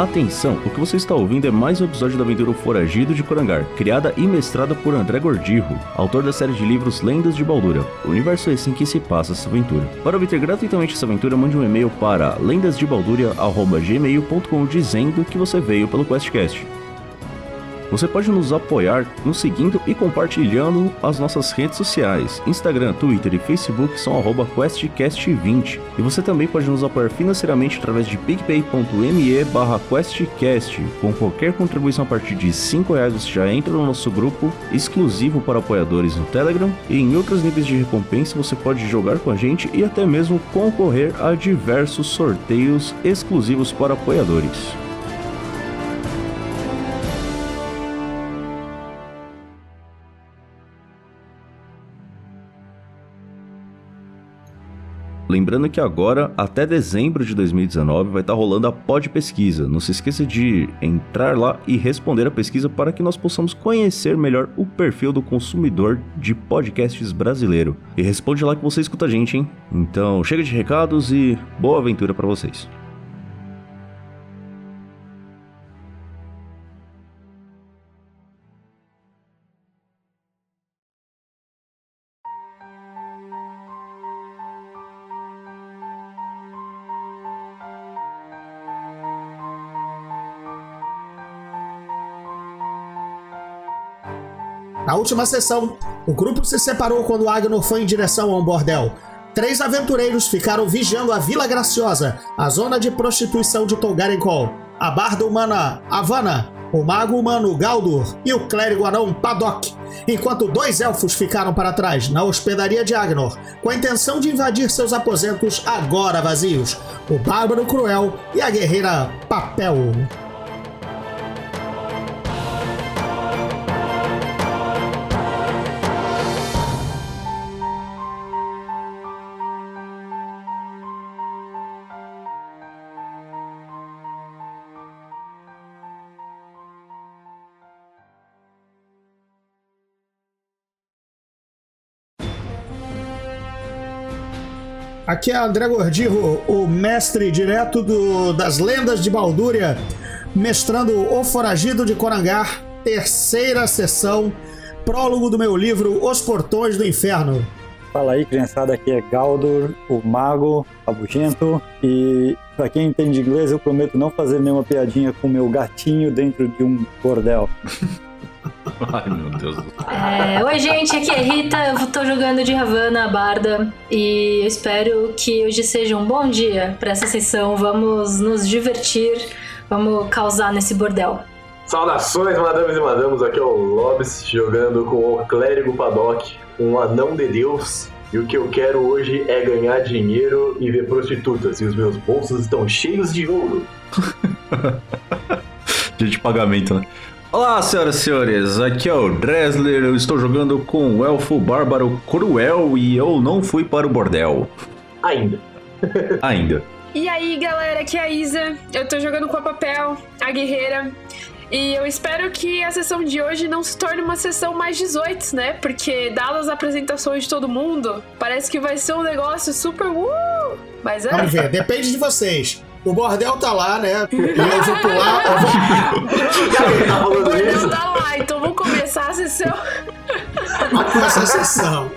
Atenção, o que você está ouvindo é mais um episódio da aventura Foragido de Corangar, criada e mestrada por André Gordirro, autor da série de livros Lendas de Baldura. O universo é assim que se passa essa aventura. Para obter gratuitamente essa aventura, mande um e-mail para lendasdebalduria.gmail.com dizendo que você veio pelo QuestCast. Você pode nos apoiar nos seguindo e compartilhando as nossas redes sociais. Instagram, Twitter e Facebook são arroba QuestCast20. E você também pode nos apoiar financeiramente através de picpay.me QuestCast. Com qualquer contribuição a partir de 5 reais você já entra no nosso grupo exclusivo para apoiadores no Telegram. E em outros níveis de recompensa você pode jogar com a gente e até mesmo concorrer a diversos sorteios exclusivos para apoiadores. Lembrando que agora, até dezembro de 2019, vai estar rolando a Pod Pesquisa. Não se esqueça de entrar lá e responder a pesquisa para que nós possamos conhecer melhor o perfil do consumidor de podcasts brasileiro. E responde lá que você escuta a gente, hein? Então, chega de recados e boa aventura para vocês. Na última sessão, o grupo se separou quando Agnor foi em direção a um bordel. Três aventureiros ficaram vigiando a Vila Graciosa, a zona de prostituição de Tolgarenkol, a barda humana Havana, o mago humano Galdur e o clérigo anão Paddock, enquanto dois elfos ficaram para trás, na hospedaria de Agnor, com a intenção de invadir seus aposentos agora vazios, o bárbaro cruel e a guerreira Papel. Aqui é André Gordirro, o mestre direto do, das lendas de Baldúria, mestrando O Foragido de Corangar, terceira sessão, prólogo do meu livro Os Portões do Inferno. Fala aí, criançada, aqui é Galdur, o mago rabugento. E pra quem entende inglês, eu prometo não fazer nenhuma piadinha com meu gatinho dentro de um bordel. Ai, meu Deus do céu. É, Oi, gente, aqui é Rita. Eu tô jogando de Havana, Barda. E eu espero que hoje seja um bom dia pra essa sessão. Vamos nos divertir, vamos causar nesse bordel. Saudações, madames e madamos, aqui é o Lobs jogando com o clérigo Paddock, um anão de Deus. E o que eu quero hoje é ganhar dinheiro e ver prostitutas. E os meus bolsos estão cheios de ouro. Dia de pagamento, né? Olá, senhoras e senhores, aqui é o Dresler, eu estou jogando com o Elfo Bárbaro Cruel e eu não fui para o bordel. Ainda. Ainda. E aí, galera, aqui é a Isa. Eu tô jogando com a Papel, a guerreira. E eu espero que a sessão de hoje não se torne uma sessão mais 18, né? Porque, dadas as apresentações de todo mundo, parece que vai ser um negócio super. Uh! Mas é. Vamos ver, depende de vocês. O bordel tá lá, né? E eu vou pular. Eu vou... tá O falando bordel isso? tá lá, então vamos começar a sessão. com essa sessão.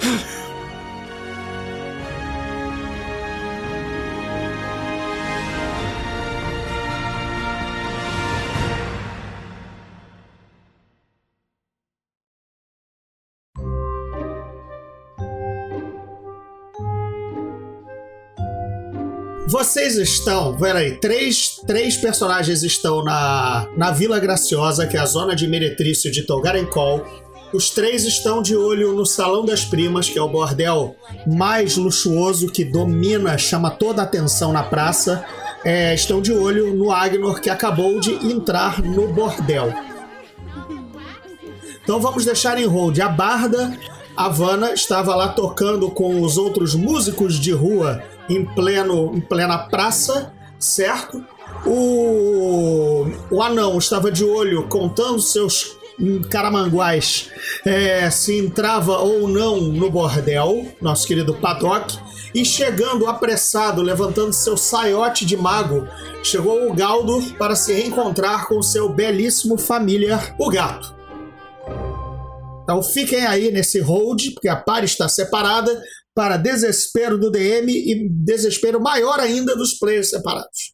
Vocês estão, peraí, três, três personagens estão na, na Vila Graciosa, que é a zona de meretrício de Tolgarenkol. Os três estão de olho no Salão das Primas, que é o bordel mais luxuoso que domina, chama toda a atenção na praça. É, estão de olho no Agnor, que acabou de entrar no bordel. Então vamos deixar em hold. A Barda, a Vanna, estava lá tocando com os outros músicos de rua em, pleno, em plena praça, certo? O, o anão estava de olho contando seus caramanguais é, se entrava ou não no bordel, nosso querido Paddock. E chegando apressado, levantando seu saiote de mago, chegou o Galdo para se reencontrar com seu belíssimo familiar, o gato. Então fiquem aí nesse hold, porque a par está separada, para desespero do DM e desespero maior ainda dos players separados.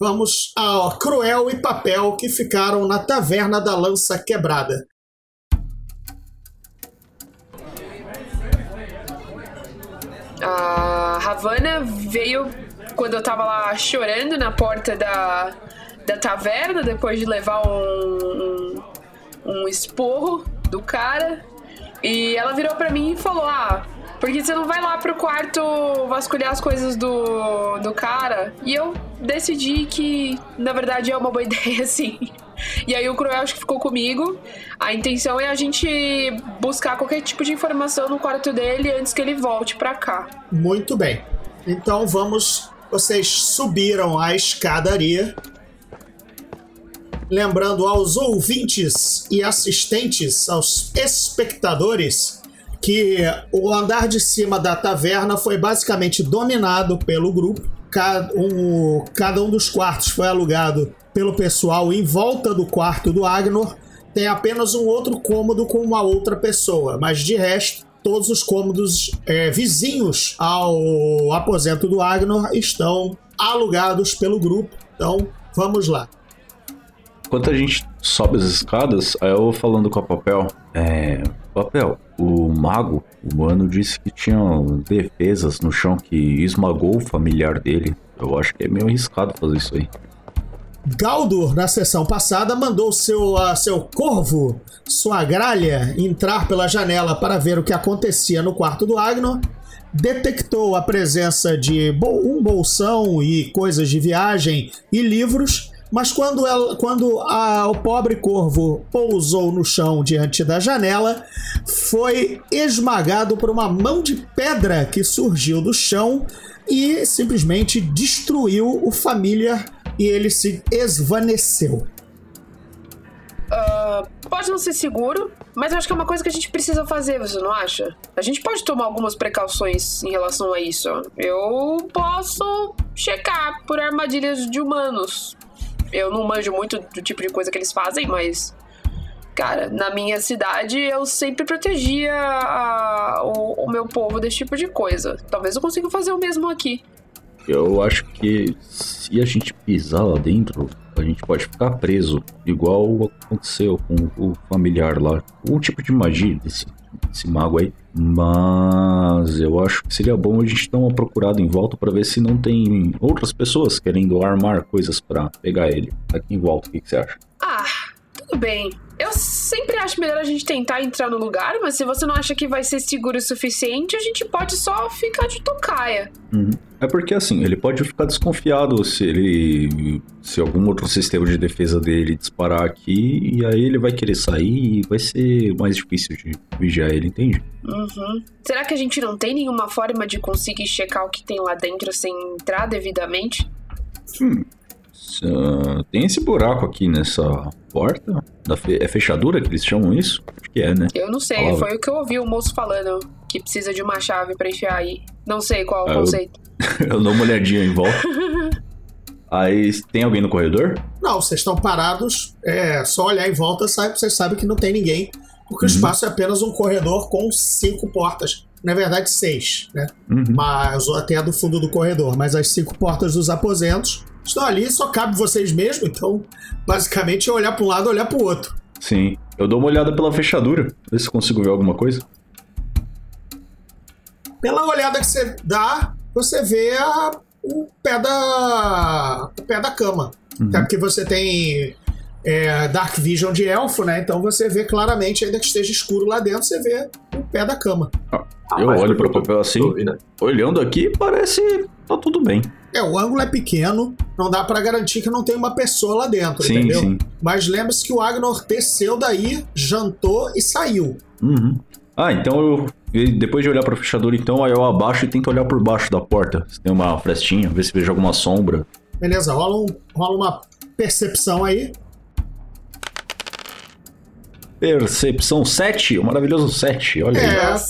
Vamos a Cruel e Papel que ficaram na Taverna da Lança Quebrada. A Havana veio quando eu tava lá chorando na porta da, da taverna, depois de levar um, um, um esporro do cara. E ela virou pra mim e falou: Ah, porque você não vai lá pro quarto vasculhar as coisas do, do cara? E eu decidi que, na verdade, é uma boa ideia, sim. E aí o Cruel acho que ficou comigo. A intenção é a gente buscar qualquer tipo de informação no quarto dele antes que ele volte pra cá. Muito bem. Então vamos. Vocês subiram a escadaria. Lembrando aos ouvintes e assistentes, aos espectadores, que o andar de cima da taverna foi basicamente dominado pelo grupo. Cada um, cada um dos quartos foi alugado pelo pessoal em volta do quarto do Agnor. Tem apenas um outro cômodo com uma outra pessoa, mas de resto, todos os cômodos é, vizinhos ao aposento do Agnor estão alugados pelo grupo. Então, vamos lá. Enquanto a gente sobe as escadas, aí eu falando com a Papel. É. Papel, o mago, o mano, disse que tinha defesas no chão que esmagou o familiar dele. Eu acho que é meio arriscado fazer isso aí. Galdur, na sessão passada, mandou seu, uh, seu corvo, sua gralha, entrar pela janela para ver o que acontecia no quarto do Agnor. Detectou a presença de um bolsão e coisas de viagem e livros, mas quando, ela, quando a, o pobre corvo pousou no chão diante da janela, foi esmagado por uma mão de pedra que surgiu do chão e simplesmente destruiu o família e ele se esvaneceu. Uh, pode não ser seguro, mas eu acho que é uma coisa que a gente precisa fazer, você não acha? A gente pode tomar algumas precauções em relação a isso. Eu posso checar por armadilhas de humanos. Eu não manjo muito do tipo de coisa que eles fazem, mas. Cara, na minha cidade eu sempre protegia a, o, o meu povo desse tipo de coisa. Talvez eu consiga fazer o mesmo aqui. Eu acho que se a gente pisar lá dentro, a gente pode ficar preso, igual aconteceu com o familiar lá. Um tipo de magia desse, desse mago aí. Mas eu acho que seria bom a gente dar uma procurada em volta para ver se não tem outras pessoas querendo armar coisas para pegar ele aqui em volta. O que, que você acha? Ah, tudo bem. Eu sempre acho melhor a gente tentar entrar no lugar, mas se você não acha que vai ser seguro o suficiente, a gente pode só ficar de tocaia. Uhum. É porque assim, ele pode ficar desconfiado se ele. se algum outro sistema de defesa dele disparar aqui, e aí ele vai querer sair e vai ser mais difícil de vigiar ele, entende? Uhum. Será que a gente não tem nenhuma forma de conseguir checar o que tem lá dentro sem entrar devidamente? Hum. Uh, tem esse buraco aqui nessa porta? Da fe é fechadura que eles chamam isso? Acho que é, né? Eu não sei, foi o que eu ouvi o moço falando. Que precisa de uma chave para enfiar aí. Não sei qual o conceito. Eu, eu dou uma olhadinha em volta. Aí, tem alguém no corredor? Não, vocês estão parados. É só olhar em volta, sabe, vocês sabem que não tem ninguém. Porque uhum. o espaço é apenas um corredor com cinco portas. Na verdade, seis, né? Uhum. Mas até a do fundo do corredor. Mas as cinco portas dos aposentos estão ali, só cabe vocês mesmo, então basicamente é olhar para um lado olhar para o outro. Sim. Eu dou uma olhada pela fechadura, ver se consigo ver alguma coisa. Pela olhada que você dá, você vê a, o pé da o pé da cama. Uhum. Até porque você tem é, Dark Vision de elfo, né? Então você vê claramente, ainda que esteja escuro lá dentro, você vê o pé da cama. Ah, eu olho para o papel assim, olhando aqui, parece tá tudo bem. É, o ângulo é pequeno, não dá para garantir que não tem uma pessoa lá dentro, sim, entendeu? Sim. Mas lembre-se que o Agnor desceu daí, jantou e saiu. Uhum. Ah, então eu. Depois de olhar pra fechadura, então, aí eu abaixo e tento olhar por baixo da porta. Se tem uma frestinha, ver se vejo alguma sombra. Beleza, rola, um, rola uma percepção aí. Percepção 7, o maravilhoso 7, olha é, aí.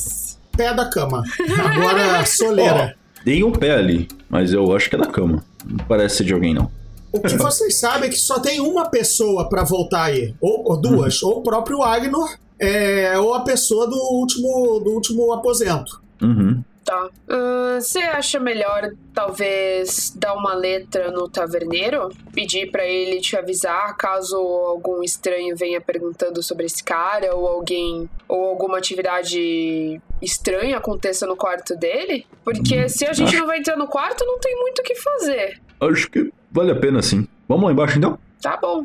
pé da cama. Agora, soleira. Dei um pé ali, mas eu acho que é da cama. Não parece ser de alguém, não. O que vocês sabem é que só tem uma pessoa pra voltar aí. Ou, ou duas. Ou o próprio Agnor, é, ou a pessoa do último, do último aposento. Uhum. Tá. Você acha melhor, talvez, dar uma letra no taverneiro? Pedir pra ele te avisar caso algum estranho venha perguntando sobre esse cara ou alguém. ou alguma atividade estranha aconteça no quarto dele? Porque se a gente não vai entrar no quarto, não tem muito o que fazer. Acho que vale a pena sim. Vamos lá embaixo então? Tá bom.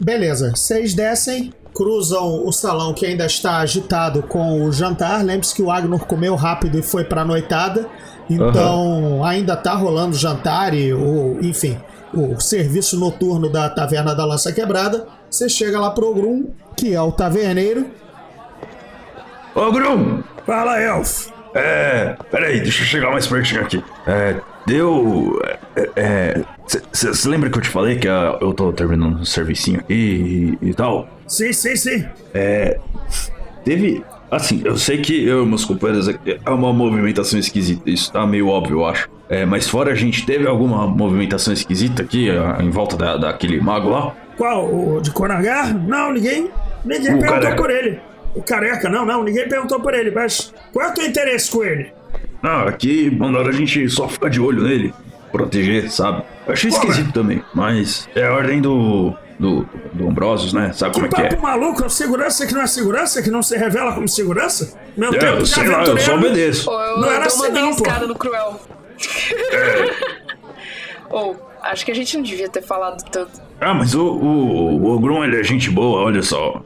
Beleza, vocês descem, cruzam o salão que ainda está agitado com o jantar. Lembre-se que o Agnor comeu rápido e foi pra noitada. Então ainda tá rolando o jantar e o, enfim, o serviço noturno da Taverna da Lança Quebrada. Você chega lá pro Grum, que é o taverneiro. Ô, Grum! Fala, Elfo. É. Peraí, deixa eu chegar mais pertinho aqui. É. Deu. É. Você lembra que eu te falei que ah, eu tô terminando um servicinho aqui e, e tal? Sim, sim, sim. É. Teve. Assim, eu sei que eu e meus companheiros aqui é uma movimentação esquisita. Isso tá meio óbvio, eu acho. É, mas fora a gente teve alguma movimentação esquisita aqui ah, em volta da, daquele mago lá? Qual? O de Konagar? Não, ninguém. Ninguém O perguntou careca. por ele. O careca, não, não, ninguém perguntou por ele, mas qual é o teu interesse com ele? Não, aqui mandaram a gente só ficar de olho nele. Proteger, sabe? Eu achei Pô, esquisito também, mas é a ordem do. Do. do Ambrosius, né? Sabe Que como é que papo é? maluco, é segurança que não é segurança, que não se revela como segurança? Meu É, tempo eu sei lá, eu só obedeço. Eu, Não eu era assim não, pô. no Cruel. Ou, acho que a gente não devia ter falado tanto. Ah, mas o, o, o Ogron, ele é gente boa, olha só.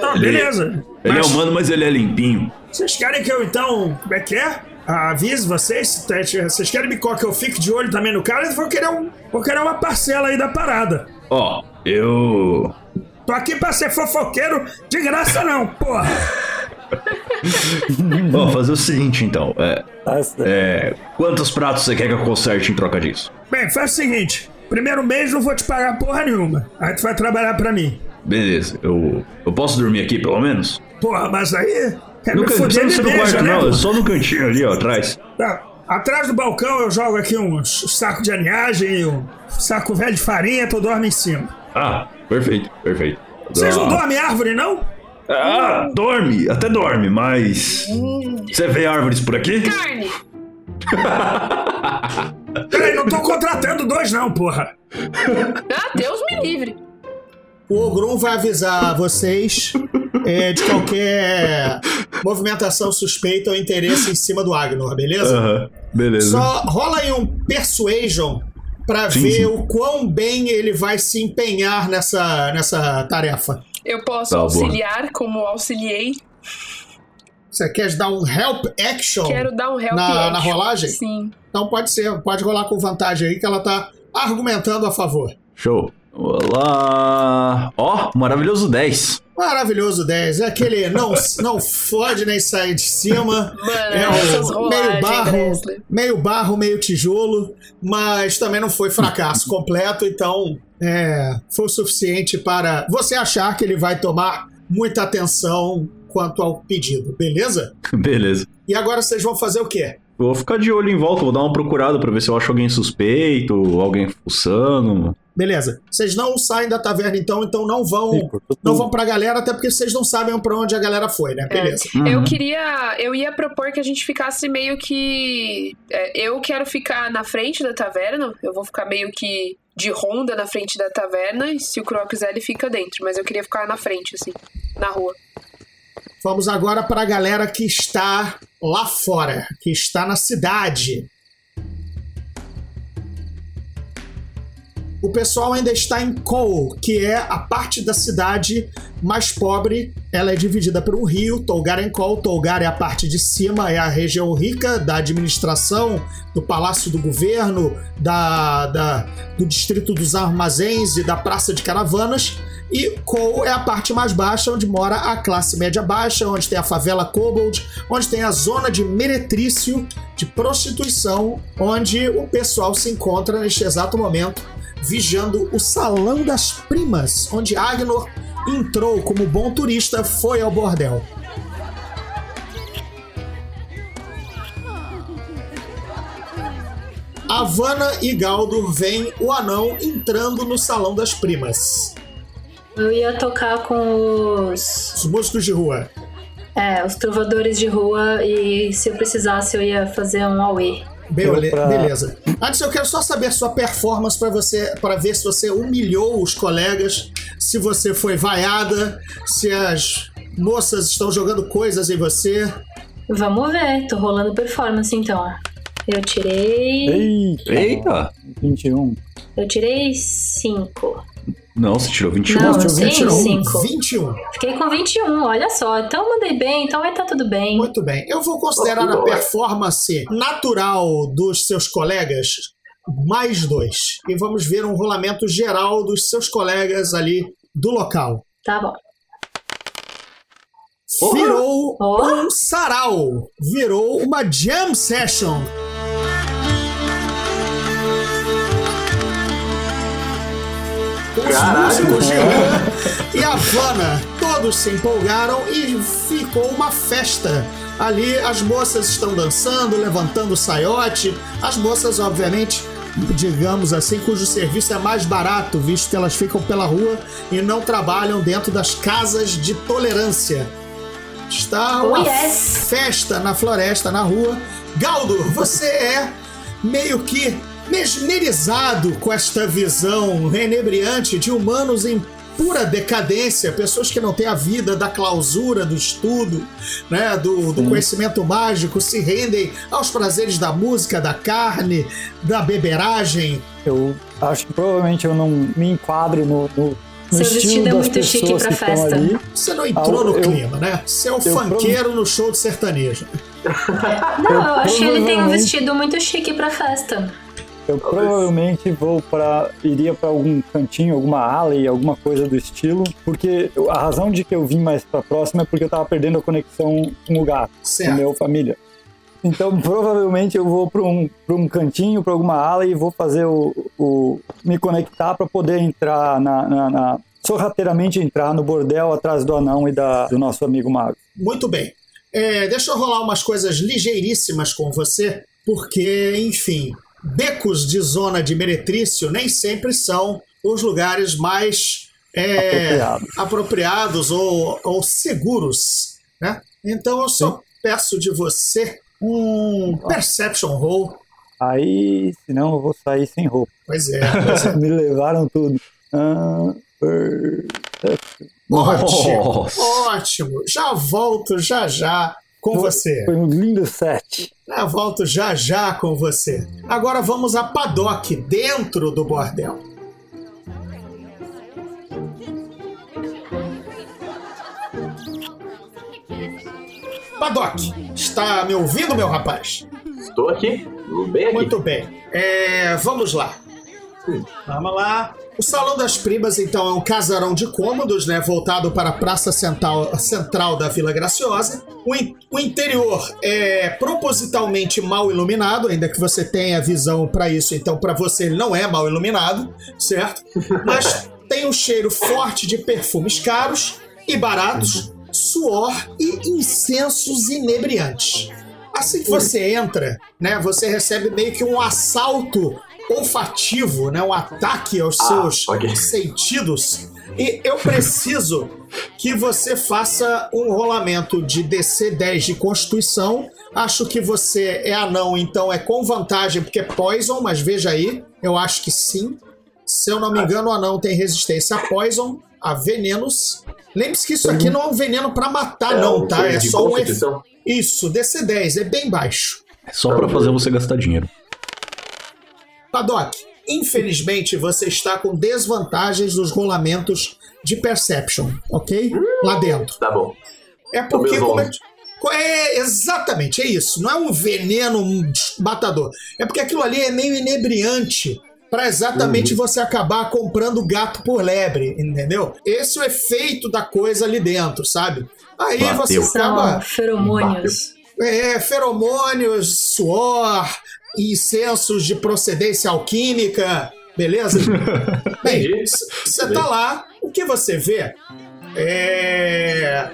Não, Ele- beleza. Ele Mas é humano, mas ele é limpinho. Vocês querem que eu então. Como é que é? Avise vocês? Vocês querem me que eu fique de olho também no cara? Eu vou querer, um, vou querer uma parcela aí da parada. Ó, eu. Tô aqui pra ser fofoqueiro de graça, não, porra. Ó, fazer o seguinte então. É, é, quantos pratos você quer que eu conserte em troca disso? Bem, faz o seguinte: primeiro mês não vou te pagar porra nenhuma. Aí tu vai trabalhar pra mim. Beleza, eu. Eu posso dormir aquí pelo menos? Porra, mas aí. Precisa fuder, me ser no quarto, né? não. pô? É só no cantinho ali, ó, atrás. Tá. Atrás do balcão eu jogo aqui uns saco de aninhagem e um saco velho de farinha, tu dorme em cima. Ah, perfeito, perfeito. Vocês não Ah. dormem em árvore, não? Ah, dorme, até dorme, mas. Você vê árvores por aqui? Carne! Peraí, não tô contratando dois, não, porra. Ah, Deus me livre. O Ogrum vai avisar vocês é, de qualquer movimentação suspeita ou interesse em cima do Agnor, beleza? Beleza. Só rola aí um Persuasion pra Sim, ver sim. o quão bem ele vai se empenhar nessa, nessa tarefa. Eu posso Tá, boa. auxiliar como auxiliei. Você quer dar um help action Quero dar um help na, action. na rolagem? Sim. Então pode ser, pode rolar com vantagem aí que ela tá argumentando a favor. Show. Olá. Ó, maravilhoso 10. Maravilhoso 10. É aquele não, não fode nem sai de cima. Mano, É o rolagens, meio barro, Gressler. meio barro, meio tijolo, mas também não foi fracasso completo, então é, foi o suficiente para você achar que ele vai tomar muita atenção quanto ao pedido, beleza? Beleza. E agora vocês vão fazer o quê? Vou ficar de olho em volta, vou dar uma procurada pra ver se eu acho alguém suspeito, alguém fuçando. Beleza. Vocês não saem da taverna então, então não vão cortou não vão pra galera, até porque vocês não sabem pra onde a galera foi, né? Beleza. Eu queria. Eu ia propor que a gente ficasse meio que. é, eu quero ficar na frente da taverna. Eu vou ficar meio que de ronda na frente da taverna. E se o Crow quiser, ele fica dentro. Mas eu queria ficar na frente, assim, na rua. Vamos agora para a galera que está lá fora, que está na cidade. O pessoal ainda está em Cole, que é a parte da cidade mais pobre. Ela é dividida por um rio, Tolgaren Cole. Tolgar é a parte de cima, é a região rica da administração, do palácio do governo, da, da- do distrito dos armazéns e da praça de caravanas. E Cole é a parte mais baixa, onde mora a classe média baixa, onde tem a favela Kobold, onde tem a zona de meretrício, de prostituição, onde o pessoal se encontra neste exato momento vigiando o Salão das Primas, onde Agnor entrou como bom turista, foi ao bordel. Havana e Galdo veem o anão entrando no salão das primas. Eu ia tocar com os. Os músicos de rua. É, os trovadores de rua e se eu precisasse eu ia fazer um auê. Be- pra- Beleza. Antes eu quero só saber sua performance para você, para ver se você humilhou os colegas, se você foi vaiada, se as moças estão jogando coisas em você. Vamos ver, tô rolando performance então. Eu tirei. Eita! Eita! 21. Eu tirei 5. Não, você tirou 21. Não, Tirou sim, 21. cinco. 21. Fiquei com 21, olha só. Então eu mandei bem, então vai tá tudo bem. Muito bem. Eu vou considerar Oh, a performance natural dos seus colegas mais dois. E vamos ver um rolamento geral dos seus colegas ali do local. Tá bom. Virou Oh. um sarau. Virou uma jam session. Os músicos de rua e a Havana todos se empolgaram e ficou uma festa. Ali as moças estão dançando, levantando o saiote. As moças, obviamente, digamos assim, cujo serviço é mais barato, visto que elas ficam pela rua e não trabalham dentro das casas de tolerância. Está Oh, uma yes. festa na floresta, na rua. Galdo, você é meio que mesmerizado com esta visão enebriante de humanos em pura decadência, pessoas que não têm a vida da clausura, do estudo, né, do, do conhecimento mágico, se rendem aos prazeres da música, da carne, da beberagem. Eu acho que provavelmente eu não me enquadro no, no, no Seu estilo vestido é das muito chique pessoas pra que estão festa. ali. Você não entrou Ah, no eu- clima, né? Você é o funkeiro no show de sertanejo. Não, eu acho que ele tem um vestido muito chique pra festa. Eu provavelmente vou para iria para algum cantinho, alguma alley, alguma coisa do estilo, porque a razão de que eu vim mais para próxima é porque eu tava perdendo a conexão com o gato, com a minha família. Então provavelmente eu vou para um, pra um cantinho, para alguma alley e vou fazer o, o me conectar para poder entrar na, na, na sorrateiramente entrar no bordel atrás do anão e da, do nosso amigo mago. Muito bem. É, deixa eu rolar umas coisas ligeiríssimas com você, porque, enfim, becos de zona de meretrício nem sempre são os lugares mais é, Apropriados. apropriados ou, ou seguros, né? Então eu só peço de você um perception roll. Aí, senão eu vou sair sem roupa. Pois é, pois é. Me levaram tudo. Ah, per- Ótimo, Nossa. ótimo. Já volto já já com você. Foi um lindo set. Eu volto já já com você. Agora vamos a Paddock, dentro do bordel. Paddock, está me ouvindo, meu rapaz? Estou aqui, bem aqui. Muito bem. É, vamos lá. Vamos lá. O Salão das Primas, então, é um casarão de cômodos, né? Voltado para a praça central, central da Vila Graciosa. O, in- o interior é propositalmente mal iluminado, ainda que você tenha visão para isso, então para você ele não é mal iluminado, certo? Mas tem um cheiro forte de perfumes caros e baratos, suor e incensos inebriantes. Assim que você entra, né, você recebe meio que um assalto olfativo, né, um ataque aos Ah, seus ok. sentidos. E eu preciso que você faça um rolamento de DC 10 de Constituição. Acho que você é anão, então é com vantagem, porque é poison, mas veja aí, eu acho que sim. Se eu não me engano, o anão tem resistência a poison, a venenos. Lembre-se que isso aqui não é um veneno pra matar, não, um tá? É só um efeito. constituição. Isso, DC 10, é bem baixo. Só pra fazer você gastar dinheiro. Paddock, infelizmente você está com desvantagens nos rolamentos de Perception, ok? Lá dentro. Tá bom. É porque. Como é, é, exatamente, é isso. Não é um veneno matador. É porque aquilo ali é meio inebriante. Pra exatamente você acabar comprando gato por lebre, entendeu? Esse é o efeito da coisa ali dentro, sabe? Aí Bateu. você acaba. São feromônios. É, feromônios, suor, incensos de procedência alquímica, beleza? Bem, você tá lá, o que você vê é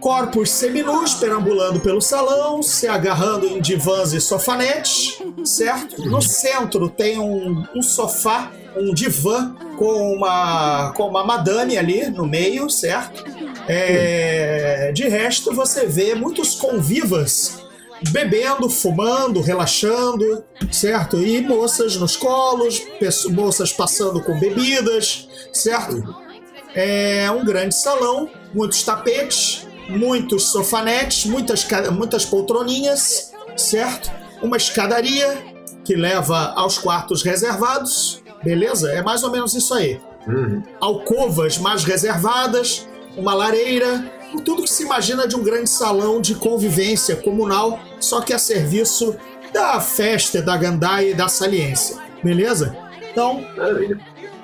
Corpos seminus perambulando pelo salão, se agarrando em divãs e sofanetes, certo? No centro tem um, um sofá, um divã com uma, com uma madame ali no meio, certo? É, de resto, você vê muitos convivas bebendo, fumando, relaxando, certo? E moças nos colos, moças passando com bebidas, certo? É um grande salão, muitos tapetes, muitos sofanetes, muitas, muitas poltroninhas, certo? Uma escadaria que leva aos quartos reservados, beleza? É mais ou menos isso aí. Uhum. Alcovas mais reservadas, uma lareira, tudo que se imagina de um grande salão de convivência comunal, só que a serviço da festa, da gandaia e da saliência, beleza? Então,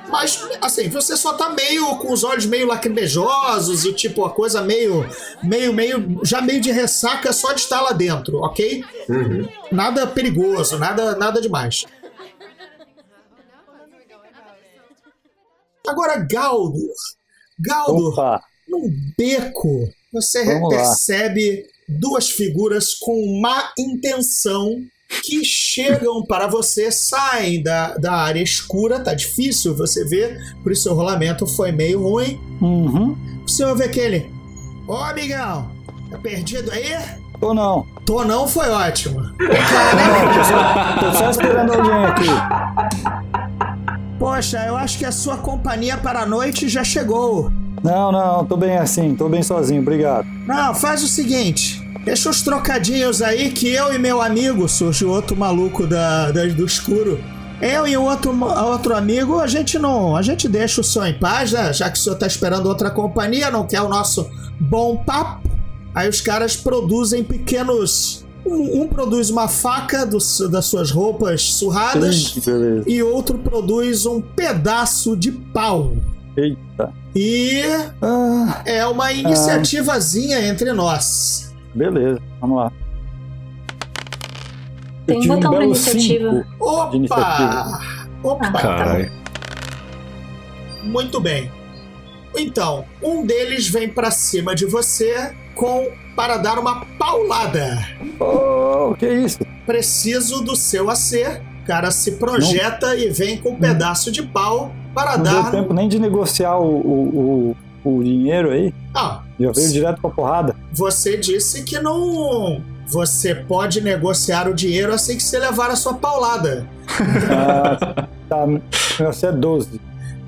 mas, assim, você só tá meio com os olhos meio lacrimejosos e, tipo, a coisa meio, meio, meio, já meio de ressaca só de estar lá dentro, ok? Uhum. Nada perigoso, nada, nada demais. Agora. Galdur, Opa, num beco, você Vamos lá. Duas figuras com má intenção que chegam para você, saem da, da área escura, tá difícil você ver, por isso o rolamento foi meio ruim. uhum. Você ouve aquele: Ô amigão, tá perdido aí? Tô não. Tô não foi ótimo. Não, tô só, tô só esperando alguém aqui. Poxa, eu acho que a sua companhia para a noite já chegou. Não, não, tô bem assim, tô bem sozinho, obrigado. Não, faz o seguinte. Deixa os trocadinhos aí que eu e meu amigo, surgiu outro maluco da, da- do escuro. Eu e o outro, outro amigo, a gente não. A gente deixa o senhor em paz, né? Já que o senhor tá esperando outra companhia, não quer o nosso bom papo. Aí os caras produzem pequenos. Um, um produz uma faca dos- das suas roupas surradas beleza. e outro produz um pedaço de pau. Eita. E Ah, é uma iniciativazinha entre nós. beleza, vamos lá. Tem um botão pra iniciativa. Opa! iniciativa. Opa! Caralho. Muito bem. Então, um deles vem pra cima de você com para dar uma paulada. Oh, que isso? Preciso do seu AC. O cara se projeta e vem com um pedaço de pau para Não dar. deu tempo nem de negociar o, o, o, o dinheiro aí. Ah, Já veio direto pra porrada. você disse que não. Você pode negociar o dinheiro assim que você levar a sua paulada. Ah, tá, você é 12.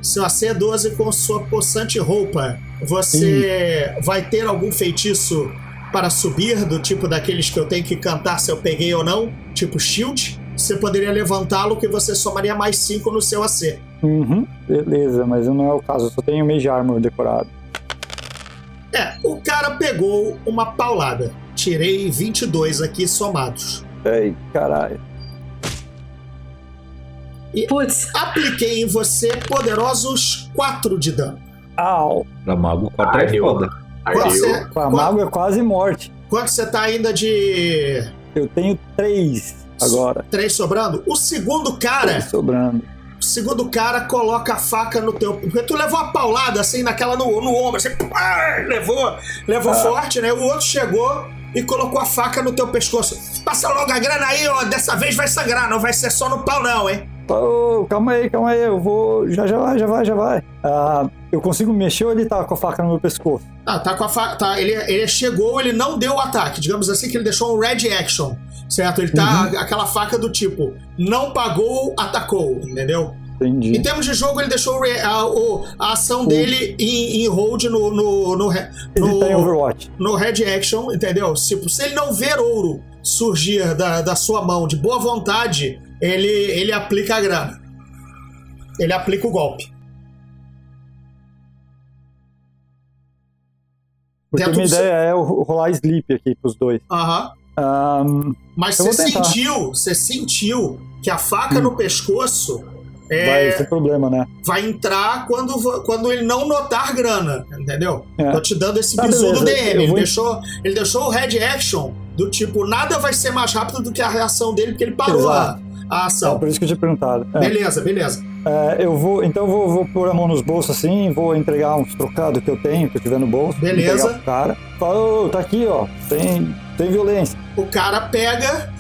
Seu AC é 12 com sua possante roupa, você vai ter algum feitiço para subir, do tipo daqueles que eu tenho que cantar se eu peguei ou não, tipo shield? Você poderia levantá-lo que você somaria mais 5 no seu AC. Uhum, beleza, mas não é o caso, eu só tenho Mage Armor decorado. É, o cara pegou uma paulada. Tirei 22 aqui somados. Ei, caralho. Putz, Apliquei em você poderosos 4 de dano. Au! Pra mago 4 é foda. Você, Com a quanto, mago é quase morte. quanto você tá ainda de Eu tenho 3 agora. 3 sobrando? O segundo cara Três sobrando. Segundo cara coloca a faca no teu. Porque tu levou a paulada assim, naquela no, no ombro, assim, pá, levou, levou forte, né? O outro chegou e colocou a faca no teu pescoço. Passa logo a grana aí, ó. Dessa vez vai sangrar, não vai ser só no pau, não, hein? Ô, calma aí, calma aí, eu vou. Já, já vai, já vai, já vai. Ah, eu consigo mexer ou ele tá com a faca no meu pescoço? Ah, tá com a faca. Tá, ele, ele chegou, ele não deu o ataque. Digamos assim que ele deixou um red action. Certo? Ele tá aquela faca do tipo, não pagou, atacou, entendeu? Entendi. Em termos de jogo, ele deixou a, o- a ação dele em, em hold no, no, no, Ele no- tá em Overwatch. no Red Action, entendeu? Tipo, se ele não ver ouro surgir da, da sua mão de boa vontade, ele, ele aplica a grana. Ele aplica o golpe. Porque Dentro minha ideia é rolar sleep aqui pros dois. Aham. Ahn, Mas você sentiu, você sentiu que a faca no pescoço é, Vai ser problema, né? vai entrar quando, quando ele não notar grana, entendeu? É. Tô te dando esse Tá, bizu do DM. Ele vou- deixou, ele deixou o Red Action do tipo, nada vai ser mais rápido do que a reação dele, porque ele parou a, a É ação. por isso que eu tinha perguntado. É. Beleza, beleza. É, eu vou, então eu vou, vou pôr a mão nos bolsos assim, vou entregar uns trocados que eu tenho, que eu tiver no bolso. Beleza. pro cara. Fala, ô, tá aqui, ó. Tem, tem violência. O cara pega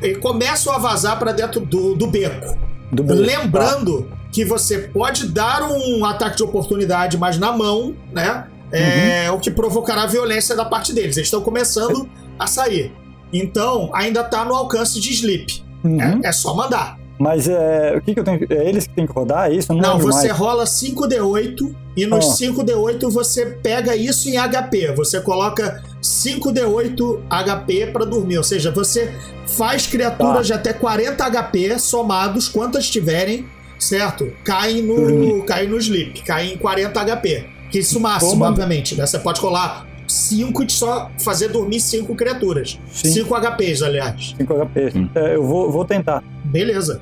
e começa a vazar pra dentro do, do beco. Do beco. Lembrando que você pode dar um ataque de oportunidade, mas na mão, né? É Uhum. o que provocará violência da parte deles. Eles estão começando a sair. Então, ainda tá no alcance de sleep. Uhum. É, é só mandar. Mas é, o que, que eu tenho que- É eles que tem que rodar? É isso? Eu não, Não, você mais. rola 5d8 e nos Ah. 5d8 você pega isso em HP. Você coloca 5d8 HP pra dormir. Ou seja, você faz criaturas Tá. de até 40 HP somados, quantas tiverem, certo? Caem no, Dormir. caem no sleep, caem em 40 HP. Que isso máximo, Toma. obviamente. Né? Você pode rolar 5 e só fazer dormir 5 criaturas. Sim. 5 HPs, aliás. 5 HP. Hum. É, eu vou, vou tentar. Beleza.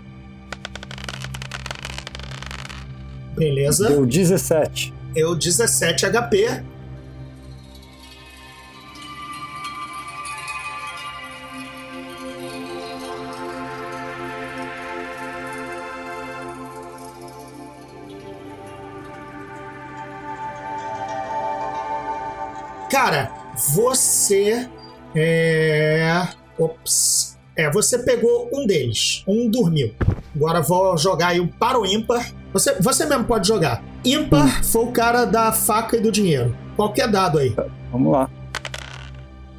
Beleza. Deu 17. Eu 17 HP. Cara, você é. Ops. É, você pegou um deles. Um dormiu. Agora vou jogar aí um para o ímpar. Você, você mesmo pode jogar. Ímpar foi o cara da faca e do dinheiro. Qualquer dado aí. Vamos lá.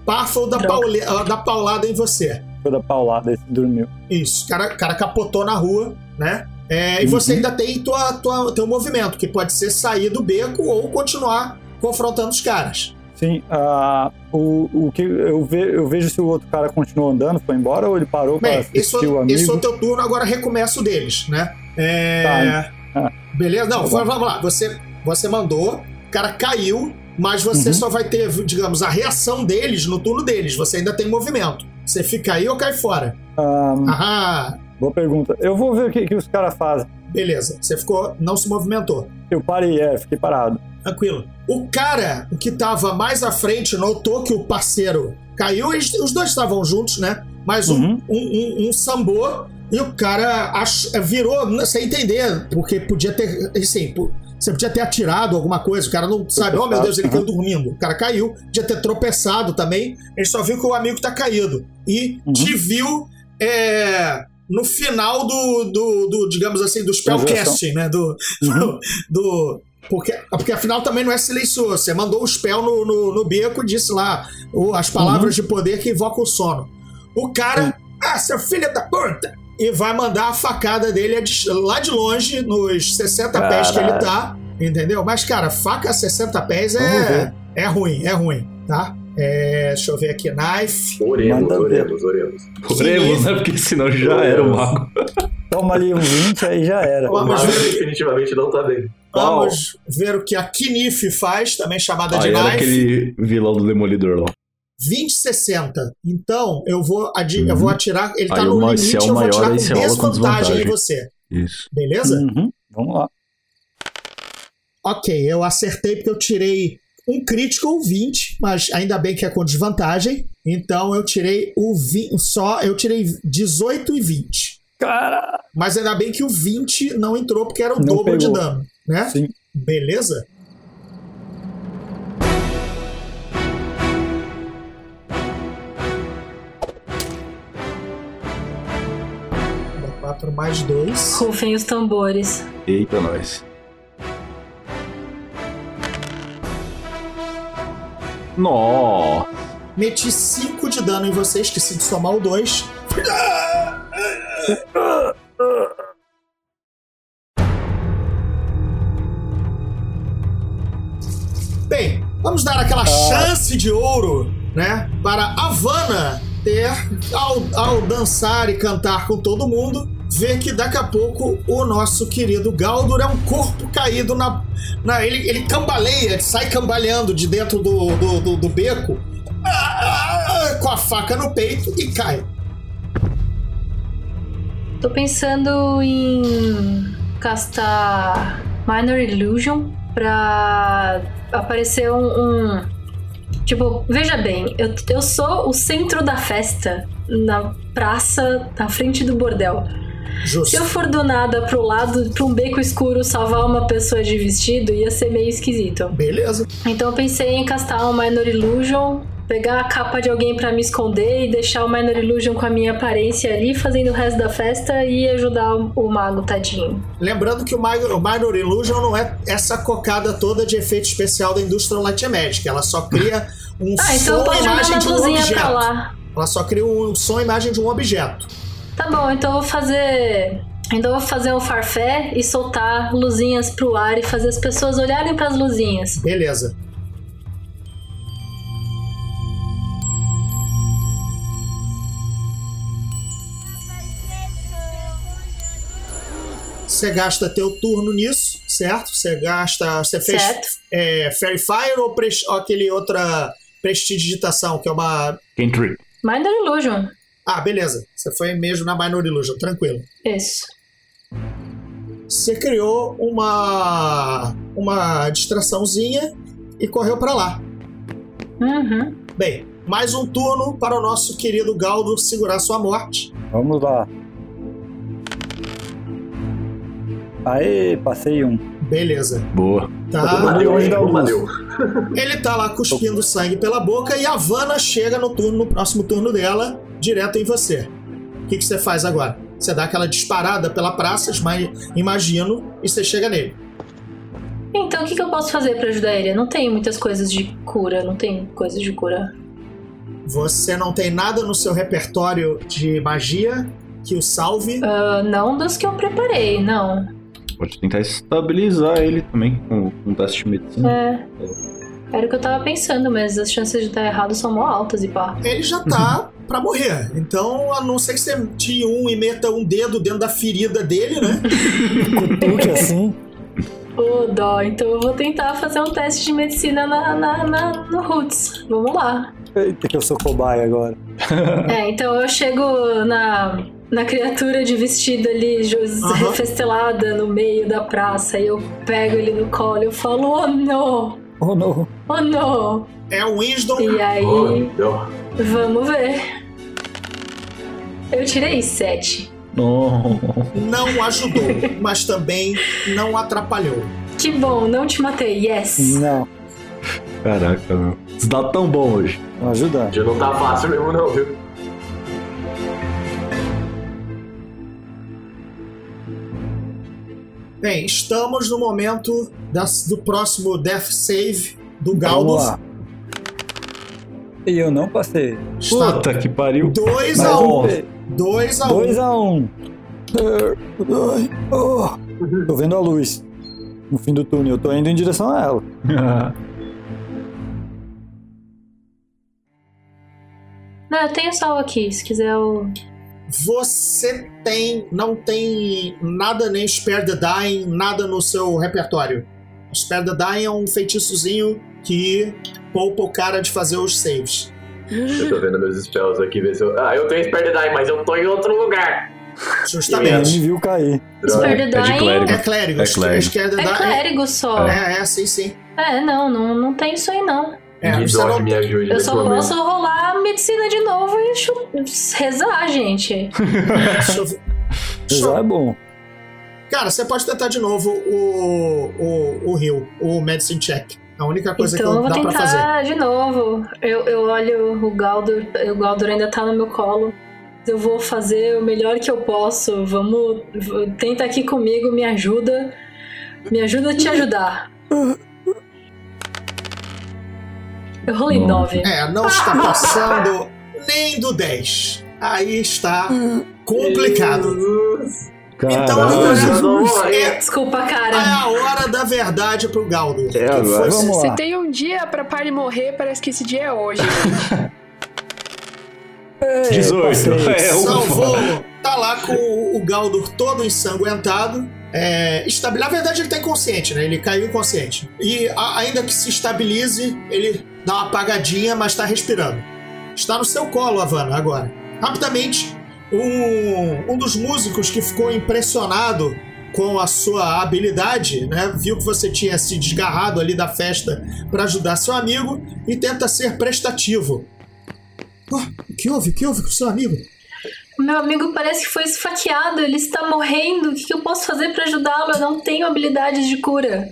Par foi o da, paule- ah, da paulada em você. Foi da paulada, esse dormiu. Isso. O cara, cara capotou na rua, né? É, e você Uhum. ainda tem tua, tua, teu movimento, que pode ser sair do beco ou continuar confrontando os caras. Sim, ah, o, o que eu, ve, eu vejo se o outro cara continuou andando, foi embora ou ele parou para Bem, assistir esse, o amigo? foi o teu turno, agora recomeça o deles, né? É... Tá. Beleza? Não, Tá vamos, lá. Você, você mandou, o cara caiu, mas você Uhum. só vai ter, digamos, a reação deles no turno deles. Você ainda tem movimento. Você fica aí ou cai fora? Ah, Aham. boa pergunta. Eu vou ver o que, que os caras fazem. Beleza. Você ficou, não se movimentou. Eu parei, é, fiquei parado. Tranquilo. O cara, o que tava mais à frente, notou que o parceiro caiu. Eles- os dois estavam juntos, né? Mas um, Uhum. um, um, um sambou e o cara ach- virou sem entender, porque podia ter. Assim, você podia ter atirado alguma coisa. O cara não sabe, oh meu Deus, ele caiu dormindo. O cara caiu, podia ter tropeçado também. Ele só viu que o amigo tá caído. E Uhum. te viu é, no final do, do, do, digamos assim, do spellcasting, né? Do, Uhum. do. Porque, porque afinal também não é silencioso. Você mandou o spell no, no, no beco e disse lá o- as palavras de poder que invocam o sono. O cara, ah, seu filho da puta! E vai mandar a facada dele lá de longe, nos 60 pés que ele Caralho. tá. Entendeu? Mas, cara, faca a 60 pés é, é ruim, é ruim, tá? É, deixa eu ver aqui, knife. Oremos, oremos, oremos. Oremos, né? Porque senão já era o mago. Toma ali um 20, aí já era. O Vamos mago ver. definitivamente não tá bem. Vamos ver o que a Knif faz, também chamada de Aí era knife. aquele vilão do Demolidor lá. 20, 60. Então, eu vou, adi- eu vou atirar. Ele tá Aí no limite, eu vou atirar aí com desvantagem em você. Isso. Beleza? Uhum. Vamos lá. Ok, eu acertei porque eu tirei um crítico 20, mas ainda bem que é com desvantagem. Então eu tirei o 20, só eu tirei 18 e 20. Cara! Mas ainda bem que o 20 não entrou porque era o Não dobro de pegou. dano, né? Sim. Beleza? Dá 4 mais 2. Rufem os tambores. Eita, nós. Nó! Meti 5 de dano em você, esqueci de somar o 2. Bem, vamos dar aquela chance de ouro, né? Para a Havana ter, ao, ao dançar e cantar com todo mundo, ver que daqui a pouco o nosso querido Galdur é um corpo caído na. na ele, ele cambaleia, sai cambaleando de dentro do, do, do, do beco com a faca no peito e cai. Tô pensando em castar Minor Illusion pra aparecer um, um- Tipo, veja bem, eu, eu sou o centro da festa na praça, na frente do bordel. Justo. Se eu for do nada pro lado, pra um beco escuro, salvar uma pessoa de vestido, ia ser meio esquisito. Beleza. Então eu pensei em castar um Minor Illusion, pegar a capa de alguém pra me esconder e deixar o Minor Illusion com a minha aparência ali, fazendo o resto da festa e ajudar o, o mago, tadinho. Lembrando que o Minor, o Minor Illusion não é essa cocada toda de efeito especial da and Magic. Ela só cria um Ah, então eu som e jogar imagem umas de um luzinhas pra objeto. lá. Ela só cria um som imagem de um objeto. Tá bom, então eu vou fazer. Então eu vou fazer um farfé e soltar luzinhas pro ar e fazer as pessoas olharem pras luzinhas. Beleza. Você gasta teu turno nisso, certo? Você gasta. Você fez Certo. é, Fairy Fire ou, ou aquele outra prestidigitação, que é uma. Cantrip. Minor Illusion. Ah, beleza. Você foi mesmo na Minor Illusion, tranquilo. Isso. Você criou uma. uma distraçãozinha e correu pra lá. Uhum. Bem, mais um turno para o nosso querido Galdo segurar sua morte. Vamos lá. Aê, passei um. Beleza. Boa. Tá. Valeu, longe hein? da luz. Valeu. Ele tá lá cuspindo sangue pela boca e a Vanna chega no turno, no próximo turno dela, direto em você. O que, que você faz agora? Você dá aquela disparada pela praça, imagino, e você chega nele. Então o que, que eu posso fazer pra ajudar ele? Eu não tenho muitas coisas de cura, não tenho coisas de cura. Você não tem nada no seu repertório de magia que o salve. Ah, não dos que eu preparei, não. Pode tentar estabilizar ele também com com um teste de medicina. É. Era o que eu tava pensando, mas as chances de dar errado são mó altas e pá. Ele já tá pra morrer. Então, a não ser que você tire um e meta um dedo dentro da ferida dele, né? Cutuque assim. Ô, dó, então eu vou tentar fazer um teste de medicina na, na, na- no Roots. Vamos lá. Eita, que eu sou cobaia agora. É, então eu chego na, na criatura de vestido ali, Aham. refestelada no meio da praça, e eu pego ele no colo e eu falo, oh não, Oh, não. oh não. É o Winston. E aí, Oh, vamos ver. Eu tirei sete. Não. não ajudou, mas também não atrapalhou. Que bom, não te matei, yes. Não, Caraca, meu. Isso dá tão bom hoje. não ajudando. Já não tá fácil mesmo, não, viu? Bem, estamos no momento das- do próximo Death Save do Vamos Galdo. lá. E eu não passei. Está Puta que pariu. 2 Mais a um 1 vez. 2 a 1 2 a 1 um. Ai, oh. Tô vendo a luz no fim do túnel. Eu tô indo em direção a ela. Não, eu tenho sal aqui, se quiser eu... Você tem. não tem nada nem Spare the Dying, nada no seu repertório. Spare the Dying é um feitiçozinho que poupa o cara de fazer os saves. Eu tô vendo meus spells aqui, ver se eu. Ah, eu tenho Spare the Die, mas eu tô em outro lugar. Ele Justamente. me viu cair. Spare the É clérigo. É clérigo. É clérigo. É Dying- clérigo só. É, É, é, sim, sim. não, não, não tem isso aí não. É, Me você dó, não- me ajude. Eu só momento. posso rolar medicina de novo e chu- rezar, gente. Já é bom. Cara, você pode tentar de novo o, o, o Heal, o Medicine Check. A única coisa então eu que vou dá pra fazer. tentar de novo. Eu, eu olho o Galdor, o Galdor ainda tá no meu colo. Eu vou fazer o melhor que eu posso. Vamos. Tenta aqui comigo, me ajuda. Me ajuda a te ajudar. Eu rolei Nossa. nove. É, não está passando nem do 10. Aí está complicado. Então Caraca. agora é, Desculpa, é cara. a hora da verdade pro Galdo. É agora. Vamos Se lá. tem um dia pra Pari morrer, parece que esse dia é hoje. Ei, 18. passei. É. Salvou. Tá lá com o, Galdur todo ensanguentado. É, estabi- Na verdade, ele tá inconsciente, né? Ele caiu inconsciente. E a- ainda que se estabilize, ele dá uma apagadinha, mas tá respirando. Está no seu colo, Havana, agora. Rapidamente, um, um dos músicos que ficou impressionado com a sua habilidade, né? Viu que você tinha se desgarrado ali da festa para ajudar seu amigo e tenta ser prestativo. Oh, o que houve? O que houve com seu amigo? Meu amigo parece que foi esfaqueado, ele está morrendo. O que eu posso fazer para ajudá-lo? Eu não tenho habilidades de cura.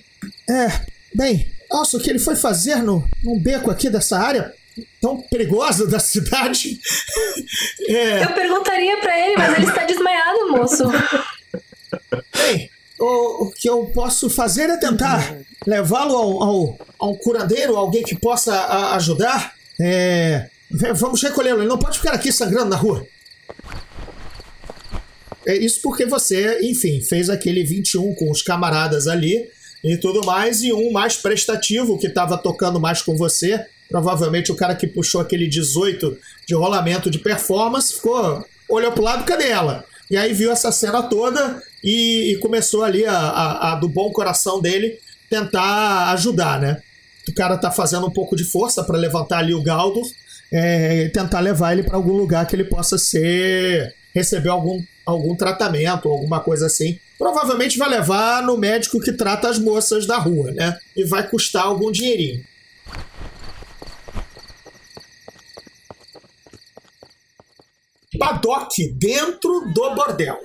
É, bem, nossa, o que ele foi fazer no, num beco aqui dessa área tão perigosa da cidade. é... Eu perguntaria para ele, mas ele está desmaiado, moço. Bem, o, o, que eu posso fazer é tentar levá-lo ao, ao, ao, curandeiro, alguém que possa a, ajudar. É, vamos recolhê-lo, ele não pode ficar aqui sangrando na rua. É isso porque você, enfim, fez aquele 21 com os camaradas ali e tudo mais, e um mais prestativo que estava tocando mais com você. Provavelmente o cara que puxou aquele 18 de rolamento de performance ficou. olhou pro lado, cadê ela? E aí viu essa cena toda e, e começou ali a, a, a, do bom coração dele tentar ajudar, né? O cara tá fazendo um pouco de força para levantar ali o Galdo é, e tentar levar ele para algum lugar que ele possa ser receber algum, algum tratamento, alguma coisa assim. Provavelmente vai levar no médico que trata as moças da rua, né? E vai custar algum dinheirinho. Paddock dentro do bordel.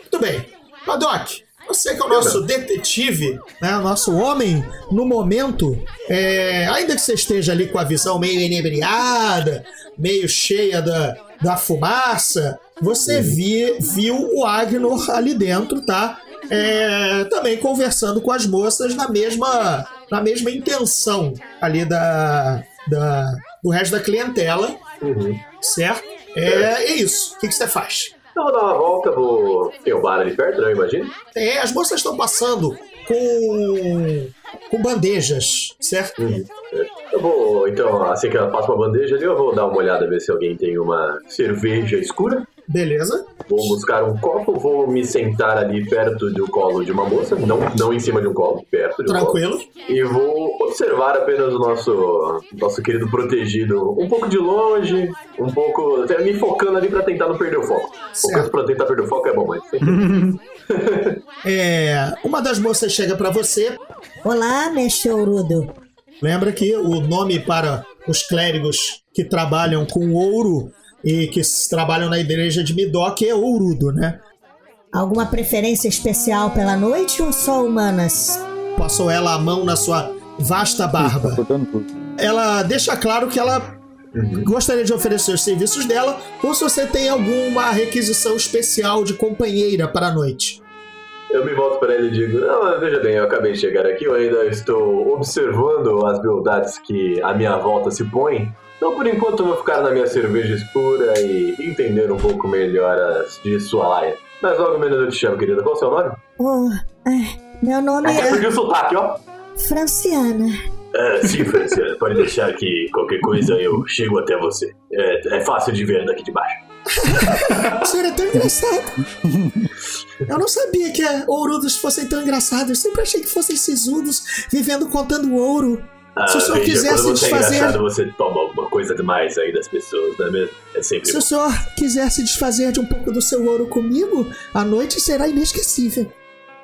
Muito bem. Paddock, você que é o nosso detetive, né, o nosso homem no momento, é, ainda que você esteja ali com a visão meio inebriada, meio cheia da, da fumaça, você vi, viu o Agnor ali dentro, tá? É, também conversando com as moças na mesma, na mesma intenção ali da, da, do resto da clientela, uhum. Certo? É, é isso. O que, que você faz? Eu vou dar uma volta, vou. Tem um bar ali perto, né? Eu imagino. É, as moças estão passando com. com bandejas, certo? Uhum. Eu vou, então, assim que ela passa uma bandeja ali, eu vou dar uma olhada, ver se alguém tem uma cerveja escura. Beleza. Vou buscar um copo, vou me sentar ali perto do colo de uma moça, não, não em cima de um colo, perto de um Tranquilo. colo. E vou observar apenas o nosso, nosso querido protegido um pouco de longe, um pouco. Até me focando ali pra tentar não perder o foco. Focando pra tentar perder o foco é bom, mas. é, uma das moças chega para você. Olá, mestre Ourudo. Lembra que o nome para os clérigos que trabalham com ouro e que trabalham na igreja de Midok é Ourudo, né? Alguma preferência especial pela noite ou só humanas? Passou ela a mão na sua vasta barba. Ela deixa claro que ela gostaria de oferecer os serviços dela ou se você tem alguma requisição especial de companheira para a noite. Eu me volto para ele e digo: Não, veja bem, eu acabei de chegar aqui, eu ainda estou observando as beldades que a minha volta se põe então, por enquanto, eu vou ficar na minha cerveja escura e entender um pouco melhor as de sua laia. Mas logo menos eu te chamo, querida. Qual é o seu nome? Oh, é, meu nome Até é. Até o sotaque, ó. Franciana. É, sim, Franciana. Pode deixar que qualquer coisa eu chego até você. É, é fácil de ver daqui de baixo. o senhor é tão engraçado. Eu não sabia que ourudos fossem tão engraçados. Eu sempre achei que fossem sisudos, vivendo contando ouro. Ah, se o senhor veja, quiser se desfazer. É você toma alguma coisa demais aí das pessoas, não é mesmo? É sempre. Se bom. o senhor quiser se desfazer de um pouco do seu ouro comigo, a noite será inesquecível.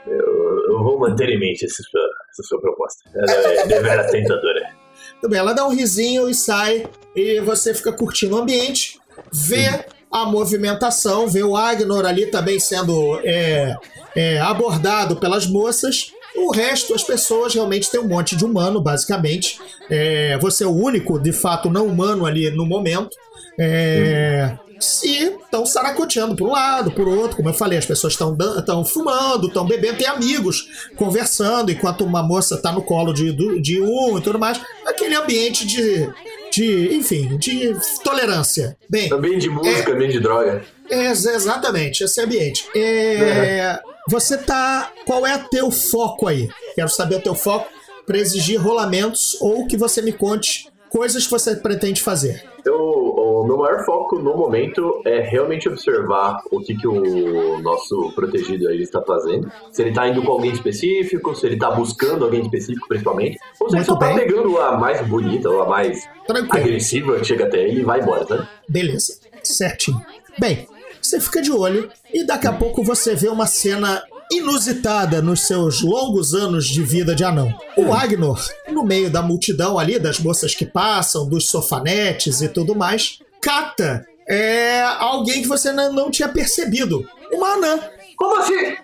Eu, eu vou manter em mente essa sua, essa sua proposta. Ela é devera tentadora. Tudo bem, ela dá um risinho e sai, e você fica curtindo o ambiente, vê hum. a movimentação, vê o Agnor ali também sendo é, é, abordado pelas moças. O resto, as pessoas realmente têm um monte de humano, basicamente. É, você é o único, de fato, não humano ali no momento. É, se estão saracoteando por um lado, por outro, como eu falei, as pessoas estão fumando, estão bebendo, tem amigos conversando, enquanto uma moça está no colo de, de um e tudo mais. Aquele ambiente de, de enfim, de tolerância. Bem, ambiente de música, é, ambiente de droga. É, exatamente, esse ambiente. É, você tá. Qual é o teu foco aí? Quero saber o teu foco para exigir rolamentos ou que você me conte coisas que você pretende fazer. Eu, o meu maior foco no momento é realmente observar o que, que o nosso protegido aí está fazendo. Se ele está indo com alguém específico, se ele está buscando alguém específico, principalmente. Ou se ele só está pegando a mais bonita ou a mais Tranquilo. agressiva, chega até ele e vai embora, né? Beleza, certinho. Bem, você fica de olho e daqui a pouco você vê uma cena inusitada nos seus longos anos de vida de anão. O Agnor, no meio da multidão ali, das moças que passam, dos sofanetes e tudo mais, cata é, alguém que você não, tinha percebido. Uma anã. Como assim?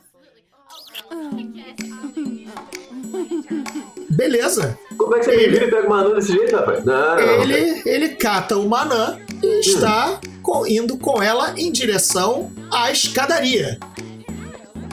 Beleza. Como é que você me vira e pega uma anã desse jeito, rapaz? Não, não, não. Ele, ele cata uma anã e está co- indo com ela em direção à escadaria.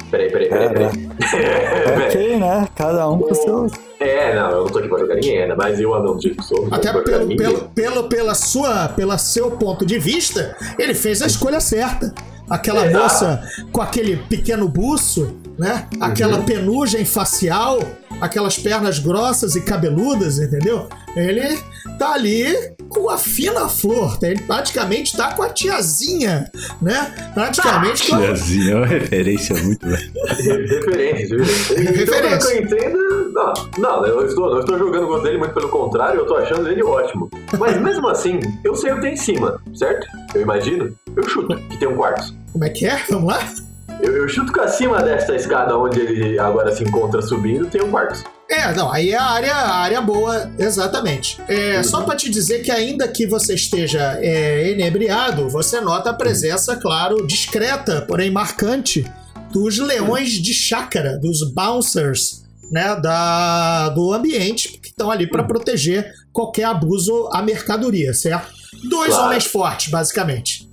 Peraí, peraí, peraí. peraí. peraí. Ok, né? Cada um com seus. É, não, eu não tô aqui pra jogar ninguém, ainda mais eu anão que sou. Até pelo, pelo, pelo, pela sua, pela seu ponto de vista, ele fez a escolha certa. Aquela Exato. moça com aquele pequeno buço, né? Aquela Uhum. penugem facial, aquelas pernas grossas e cabeludas, entendeu? Ele tá ali com a fina flor, tá? ele praticamente tá com a tiazinha, né? Praticamente com a... Tiazinha, é uma referência muito. Referência, referência. Então, que eu entendo, não, não, eu estou, não estou jogando contra ele, muito pelo contrário, eu tô achando ele ótimo. Mas mesmo assim, eu sei o que tem em cima, certo? Eu imagino, eu chuto que tem um quarto. Como é que é? Vamos lá? Eu, eu chuto que acima desta escada onde ele agora se encontra subindo, tem um quarto. É, não, aí é a área, a área boa, exatamente. É, Só pra te dizer que ainda que você esteja é, enebriado, você nota a presença, claro, discreta, porém marcante, dos leões de chácara, dos bouncers, né, da, do ambiente, que estão ali pra proteger qualquer abuso à mercadoria, certo? Dois Claro. homens fortes, basicamente.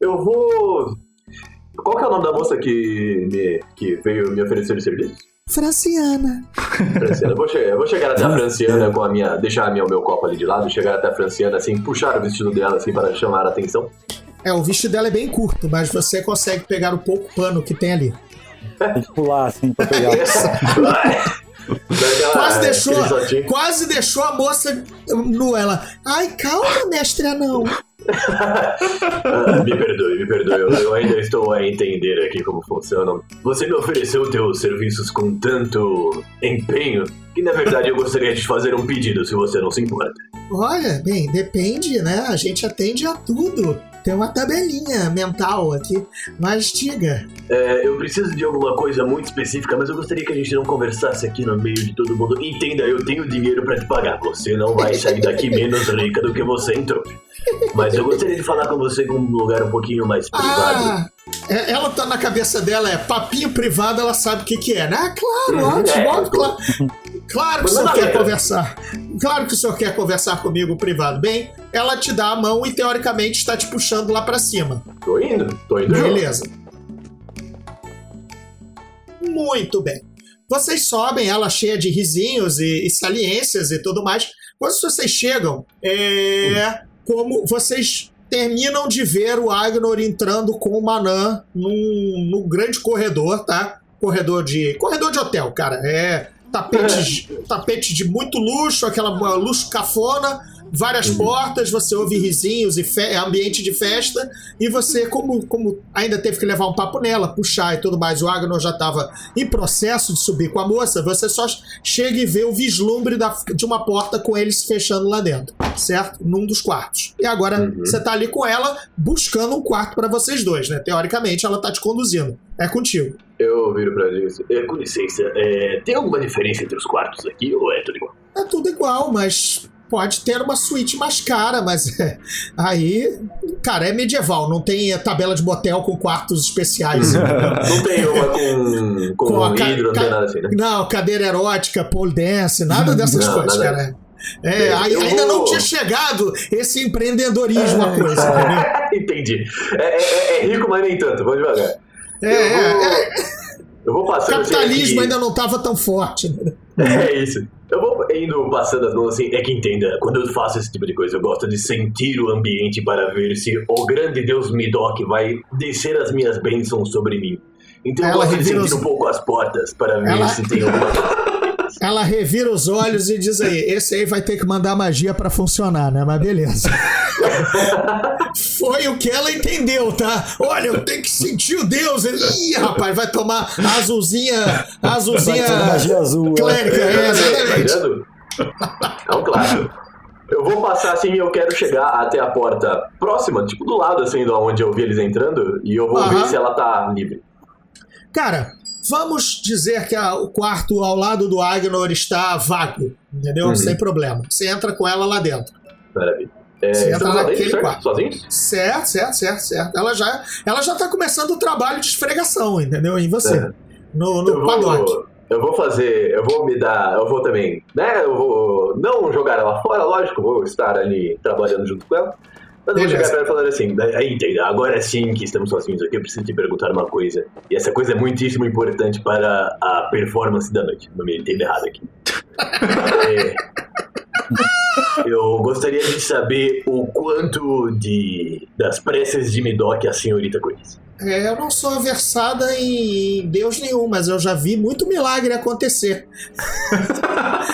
Eu vou. Qual que é o nome da moça que, me, que veio me oferecer o serviço? Franciana. Franciana. Eu vou, chegar, eu vou chegar até a Franciana com a minha. Deixar a minha, o meu copo ali de lado, chegar até a Franciana assim, puxar o vestido dela assim para chamar a atenção. É, o vestido dela é bem curto, mas você consegue pegar o pouco pano que tem ali. Tem que pular assim pra pegar. Daquela- Quase é, deixou, quase deixou a moça nu. Ela, ai, calma, mestre anão. Me perdoe, me perdoe. Eu, eu ainda estou a entender aqui como funcionam. Você me ofereceu teus serviços com tanto empenho que, na verdade, eu gostaria de fazer um pedido, se você não se importa. Olha, bem, depende, né? A gente atende a tudo. Tem uma tabelinha mental aqui. Mas diga. É, eu preciso de alguma coisa muito específica, mas eu gostaria que a gente não conversasse aqui no meio de todo mundo. Entenda, eu tenho dinheiro pra te pagar. Você não vai sair daqui menos rica do que você entrou. Mas eu gostaria de falar com você num lugar um pouquinho mais privado. Ah, ela tá na cabeça dela, é papinho privado, ela sabe o que que é, né? Ah, claro, Uhum, ótimo, é. claro. Claro que o senhor quer letra. conversar. Claro que o senhor quer conversar comigo privado. Bem, ela te dá a mão e teoricamente está te puxando lá pra cima. Tô indo, tô indo. Beleza. Muito bem. Vocês sobem, ela cheia de risinhos e, e saliências e tudo mais. Quando vocês chegam, é como vocês terminam de ver o Agnor entrando com o Manã num, num grande corredor, tá? Corredor de corredor de hotel, cara. É tapete, tapete de muito luxo, aquela luxo cafona, várias portas, você ouve risinhos e ambiente de festa, e você, como, como ainda teve que levar um papo nela, puxar e tudo mais, o Agnor já estava em processo de subir com a moça, você só chega e vê o vislumbre da- de uma porta com eles se fechando lá dentro, certo? Num dos quartos. E agora Uhum. você tá ali com ela buscando um quarto para vocês dois, né? Teoricamente ela tá te conduzindo. É contigo. Eu viro pra ele disse, "É, com licença, é, tem alguma diferença entre os quartos aqui ou é tudo igual? É tudo igual, mas pode ter uma suíte mais cara, mas é, aí, cara, é medieval, não tem tabela de motel com quartos especiais. Não tem uma com, com, Com ca- vidro, não tem nada assim, né? não, cadeira erótica, pole dance, nada dessas Não, coisas, nada. cara. É, aí- Eu ainda não vou- tinha chegado esse empreendedorismo a coisa, entendeu? Entendi. É, é- é rico, mas nem tanto, vamos devagar. É, é, eu, vou, é, eu vou o passando assim, capitalismo aqui- ainda não estava tão forte. né? É isso. Eu vou indo passando as mãos assim, é que entenda, quando eu faço esse tipo de coisa, eu gosto de sentir o ambiente para ver se o grande Deus Midok vai descer as minhas bênçãos sobre mim. Então eu Ela gosto de sentir os- um pouco as portas para ver Ela- se tem alguma coisa. Ela revira os olhos e diz aí: esse aí vai ter que mandar magia pra funcionar, né? Mas beleza. Foi o que ela entendeu, tá? Olha, eu tenho que sentir o Deus. Ih, rapaz, vai tomar a azulzinha. a Azulzinha. Magia azul. é. Clérica, é, Tá exatamente. vendo? Não, claro. Eu vou passar assim e eu quero chegar até a porta próxima, tipo do lado assim de onde eu vi eles entrando, e eu vou Aham. ver se ela tá livre. Cara, vamos dizer que a- o quarto ao lado do Agnor está vago, entendeu? Uhum. Sem problema. Você entra com ela lá dentro. Maravilha. É, Você entra lá naquele dentro, certo? quarto. Sozinhos? Certo, certo, certo, certo. Ela já, ela já tá começando o trabalho de esfregação, entendeu? Em você. É. No, Eu no paddock. vou, eu vou fazer, eu vou me dar, eu vou também, né? Eu vou não jogar ela fora, lógico, vou estar ali trabalhando junto com ela. Mas eu vou chegar e falar assim, aí, entenda, agora sim que estamos sozinhos aqui, eu preciso te perguntar uma coisa. E essa coisa é muitíssimo importante para a performance da noite. Não me entenda errado aqui. É, eu gostaria de saber o quanto de das preces de Midoc a senhorita conhece. É, eu não sou versada em Deus nenhum, mas eu já vi muito milagre acontecer.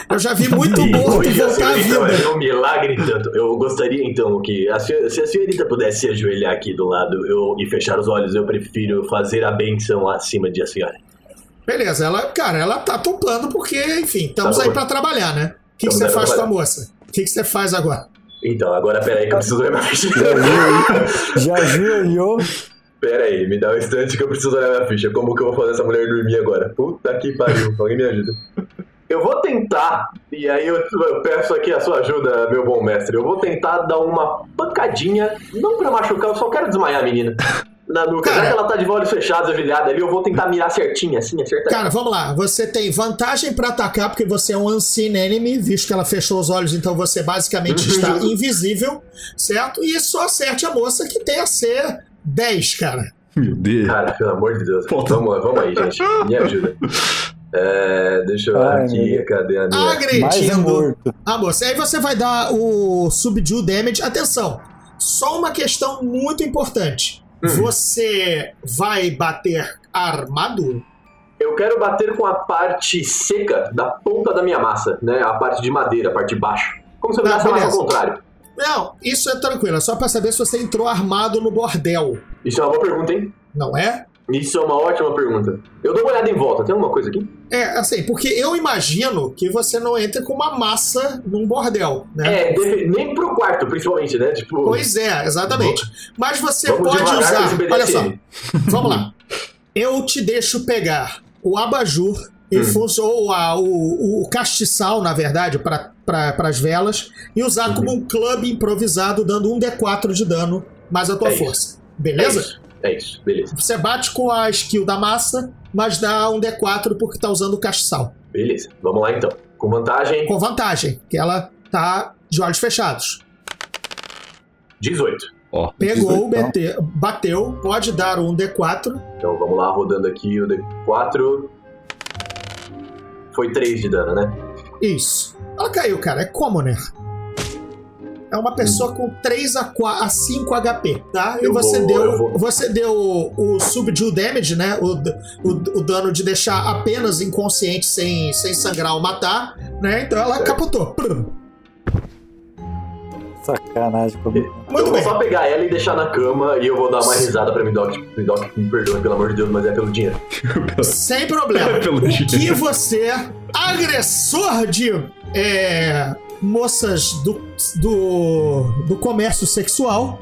eu já vi muito morto voltar à vida. ver um milagre tanto. Eu gostaria então que a se a senhorita pudesse se ajoelhar aqui do lado eu, e fechar os olhos, eu prefiro fazer a benção acima de a senhora. Beleza, ela, cara, ela tá topando porque, enfim, estamos Tá aí pra trabalhar, né? O que, que você faz com a moça? O que, que você faz agora? Então, agora peraí que eu preciso olhar minha ficha. Já ajoelhou. Pera aí, me dá um instante que eu preciso olhar minha ficha. Como que eu vou fazer essa mulher dormir agora? Puta que pariu, alguém me ajuda. Eu vou tentar, e aí eu, eu peço aqui a sua ajuda, meu bom mestre. Eu vou tentar dar uma pancadinha, não pra machucar, eu só quero desmaiar a menina. Na nuca, já Cara. que ela tá de olhos fechados, ajoelhada ali, eu vou tentar mirar certinho, assim, acertar. Cara, vamos lá. Você tem vantagem pra atacar porque você é um unseen enemy, visto que ela fechou os olhos, então você basicamente está invisível, certo? E só acerte a moça que tem a ser 10, cara. Meu Deus. Cara, pelo amor de Deus. Puta. Vamos, vamos aí, gente. Me ajuda. É, deixa eu ver Ai, aqui, cadê a minha... Mais Agredindo morto. a moça. Aí você vai dar o subdue damage. Atenção, só uma questão muito importante. Hum. Você vai bater armado? Eu quero bater com a parte seca da ponta da minha massa, né? A parte de madeira, a parte de baixo. Como se eu Tá, virasse a massa ao contrário. Não, isso é tranquilo. É só pra saber se você entrou armado no bordel. Isso é uma boa pergunta, hein? Não é? Isso é uma ótima pergunta. Eu dou uma olhada em volta. Tem alguma coisa aqui? É, assim, porque eu imagino que você não entre com uma massa num bordel, né? É, deve- nem pro quarto, principalmente, né? Tipo, Pois é, exatamente. Mas você vamos pode usar. Olha só, vamos lá. Eu te deixo pegar o abajur e Hum. a- o, o castiçal, na verdade, para pra, as velas, e usar Uhum. como um clube improvisado, dando um D4 de dano mais a tua É força. É Beleza? isso, é isso, beleza. Você bate com a skill da massa, mas dá um D4 porque tá usando o castiçal. Beleza, vamos lá então. Com vantagem, Com vantagem, que ela tá de olhos fechados. 18. Ó. Pegou, 18, bate- bateu, pode dar um D4. Então vamos lá, rodando aqui o D4. Foi 3 de dano, né? Isso. Ela caiu, cara. É commoner. É uma pessoa com 3 a, 4, a 5 HP, tá? E Eu você vou- deu eu vou- você deu o subdue damage, né? O, o, o dano de deixar apenas inconsciente sem, sem sangrar ou matar, né? Então ela capotou. Sacanagem comigo. eu Muito vou bem. só pegar ela e deixar na cama e eu vou dar uma risada pra Midoc. Midoc, me perdoe, pelo amor de Deus, mas é pelo dinheiro. Sem problema. Pelo o jeito. que você, agressor de é, moças do, do, do comércio sexual,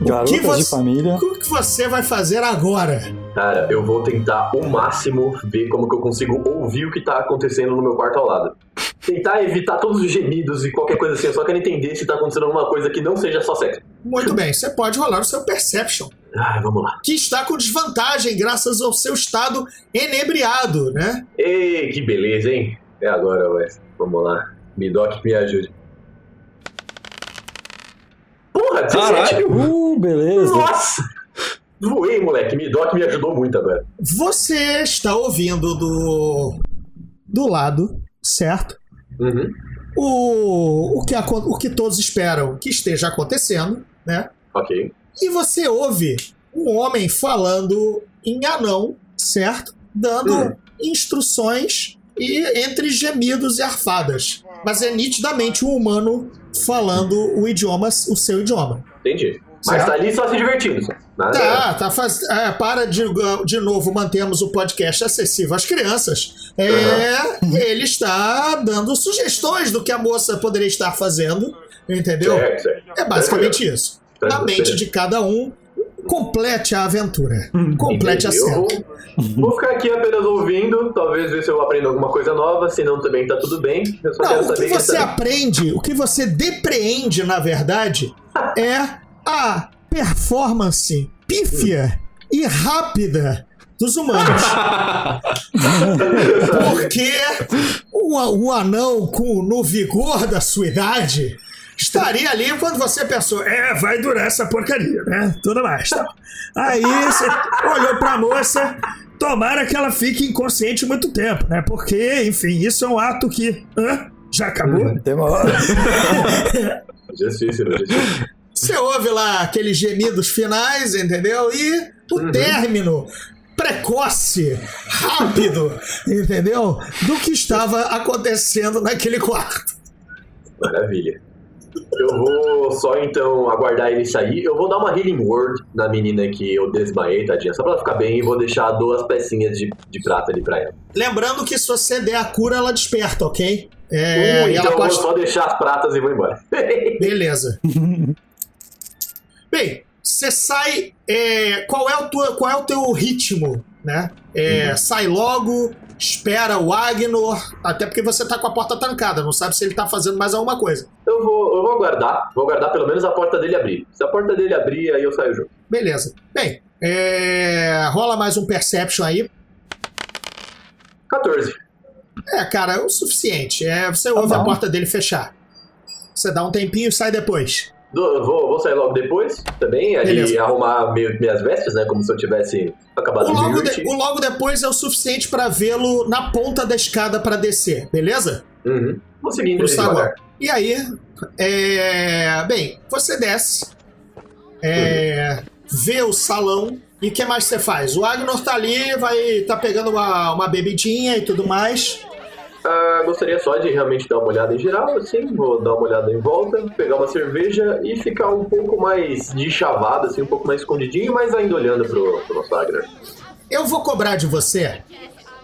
Garotas que você- de família. o que você vai fazer agora? Cara, eu vou tentar o máximo ver como que eu consigo ouvir o que tá acontecendo no meu quarto ao lado. Tentar evitar todos os gemidos e qualquer coisa assim, eu só quero entender se tá acontecendo alguma coisa que não seja só sexo. Muito bem, você pode rolar o seu Perception, Ai, vamos lá. que está com desvantagem graças ao seu estado enebriado, né? Ei, que beleza, hein? É agora, Wes. Vamos lá. Midoc, me ajude. Porra, 17! Caralho! Uh, beleza. Nossa! Voei, moleque. Midoc me ajudou muito agora. Você está ouvindo do do lado, certo? Uhum. O, o, que, acon- o que todos esperam que esteja acontecendo, né? Ok. E você ouve um homem falando em anão, certo? Dando Hum. instruções e entre gemidos e arfadas. Mas é nitidamente um humano falando o idioma, o seu idioma. Entendi. Mas Certo. tá ali só se divertindo. Nada- Tá, tá faz... é, para de, de novo, mantemos o podcast acessível às crianças. É, ele está dando sugestões do que a moça poderia estar fazendo, entendeu? Certo, certo. É basicamente isso. Na Tranquilo. mente de cada um, complete a aventura. Complete a cena. vou, ficar aqui apenas ouvindo, talvez ver se eu aprendo alguma coisa nova, se não também tá tudo bem. Eu só quero Não, o que você essa- aprende, o que você depreende, na verdade, é a performance pífia e rápida dos humanos. Porque um, um anão com, no vigor da sua idade estaria ali quando você pensou, é, vai durar essa porcaria, né? Tudo mais. Tá. Aí você olhou pra moça, tomara que ela fique inconsciente muito tempo, né? Porque, enfim, isso é um ato que. Hã? Já acabou? Tem uma hora. Justiça, justiça. Você ouve lá aqueles gemidos finais, entendeu? E o término precoce, rápido, entendeu? Do que estava acontecendo naquele quarto. Maravilha. Eu vou só então aguardar ele sair. Eu vou dar uma healing word na menina que eu desmaiei, tadinha, só pra ela ficar bem e vou deixar duas pecinhas de, de prata ali pra ela. Lembrando que se você der a cura, ela desperta, ok? É, Uh, então ela eu pode. vou só deixar as pratas e vou embora. Beleza. Bem, você sai. é, qual, é o tua, qual é o teu ritmo, né? É, Sai logo, espera o Agnor, até porque você tá com a porta trancada, não sabe se ele tá fazendo mais alguma coisa. eu, vou, eu vou aguardar, vou aguardar pelo menos a porta dele abrir. Se a porta dele abrir, aí eu saio junto. Beleza. Bem, é, rola mais um Perception aí. 14. É, cara, é o suficiente. É, você ouve a bom. porta dele fechar. Você dá um tempinho e sai depois. Do- vou, vou sair logo depois também, ali Beleza. arrumar meio, minhas vestes, né? Como se eu tivesse acabado O logo, de- o logo depois é o suficiente pra vê-lo na ponta da escada pra descer, beleza? Uhum. Vou seguindo Pro. E aí, é, bem, você desce, é, vê o salão e o que mais você faz? O Agnor tá ali, vai tá pegando uma, uma bebidinha e tudo mais. Ah, gostaria só de realmente dar uma olhada em geral, assim, vou dar uma olhada em volta, pegar uma cerveja e ficar um pouco mais de chavada, assim, um pouco mais escondidinho, mas ainda olhando pro, pro nosso. Eu vou cobrar de você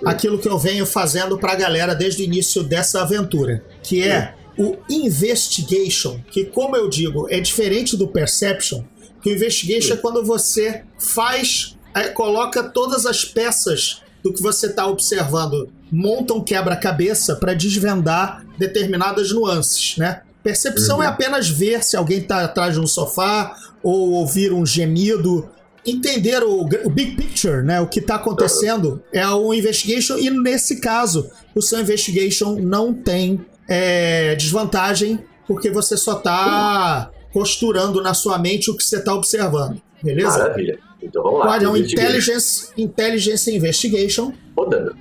aquilo que eu venho fazendo pra galera desde o início dessa aventura, que é o investigation, que como eu digo, é diferente do perception, que o investigation é quando você faz, é, coloca todas as peças do que você está observando, monta um quebra-cabeça para desvendar determinadas nuances, né? Percepção é apenas ver se alguém está atrás de um sofá ou ouvir um gemido entender o, o big picture, né, o que está acontecendo, é o investigation e nesse caso o seu investigation não tem é, desvantagem porque você só está costurando na sua mente o que você está observando, beleza? Maravilha. Então vamos lá. É um investigate. intelligence, intelligence investigation. Rodando.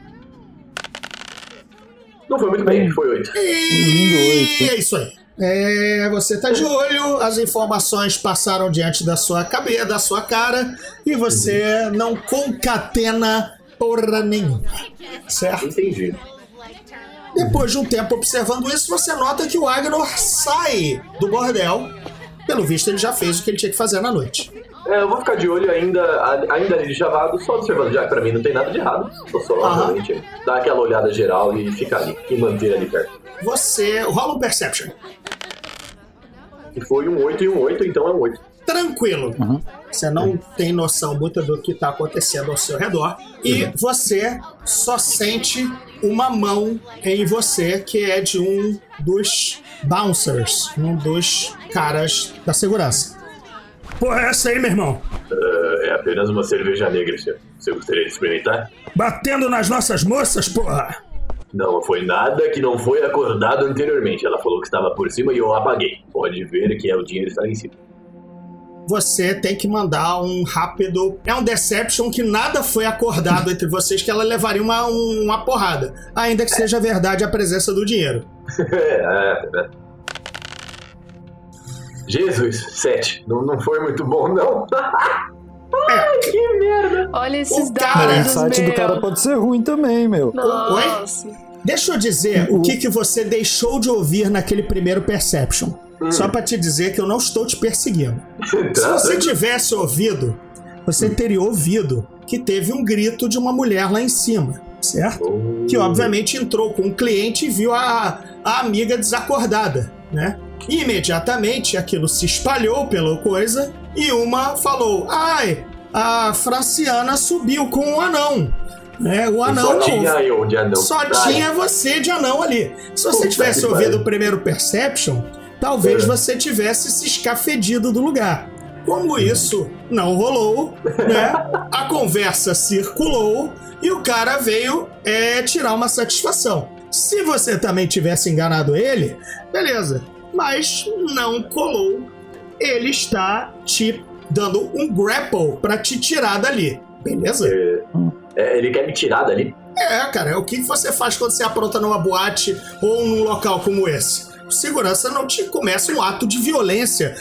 Não foi muito bem, foi 8. Lindo E oito. é isso aí. É, você tá de olho, as informações passaram diante da sua cabeça, da sua cara, e você não concatena porra nenhuma. Certo? Entendi. Depois de um tempo observando isso, você nota que o Agnor sai do bordel. Pelo visto, ele já fez o que ele tinha que fazer na noite. É, eu vou ficar de olho ainda, ainda ali de chavado, só observando, já que pra mim não tem nada de errado. Vou só Aham. realmente dar aquela olhada geral e ficar ali, e manter ali perto. Você rola um Perception. E foi um 8 e um 8, então é um 8. tranquilo. Você não tem noção muito do que está acontecendo ao seu redor. E você só sente uma mão em você que é de um dos bouncers, um dos caras da segurança. Porra, é essa aí, meu irmão? É apenas uma cerveja negra, senhor. Você gostaria de experimentar? Batendo nas nossas moças, porra! Não foi nada que não foi acordado anteriormente. Ela falou que estava por cima e eu apaguei. Pode ver que é o dinheiro está em cima. Você tem que mandar um rápido. É um deception que nada foi acordado entre vocês, que ela levaria uma, uma porrada. Ainda que seja verdade a presença do dinheiro. é, é. Jesus, 7. Não, não foi muito bom, não. Ai, que merda. Olha esses O cara- O dados, site meu. do cara pode ser ruim também, meu. Nossa. Deixa eu dizer o que, que você deixou de ouvir naquele primeiro Perception. Só pra te dizer que eu não estou te perseguindo. Se Tá, você tivesse ouvido, você teria ouvido que teve um grito de uma mulher lá em cima, certo? Que obviamente entrou com um cliente e viu a, a amiga desacordada, né? Imediatamente aquilo se espalhou pela coisa e uma falou: Ai, a Franciana subiu com um anão. Né? O anão Só não. tinha eu de anão. Só Ai, tinha você de anão ali. Se você Puta tivesse ouvido o primeiro Perception, talvez É. você tivesse se escafedido do lugar. Como isso não rolou, né? A conversa circulou e o cara veio é, tirar uma satisfação. Se você também tivesse enganado ele, beleza. Mas não colou. Ele está te dando um grapple pra te tirar dali. Beleza? É, ele quer me tirar dali? É, cara, é o que você faz quando você apronta numa boate ou num local como esse? Segurança não te começa um ato de violência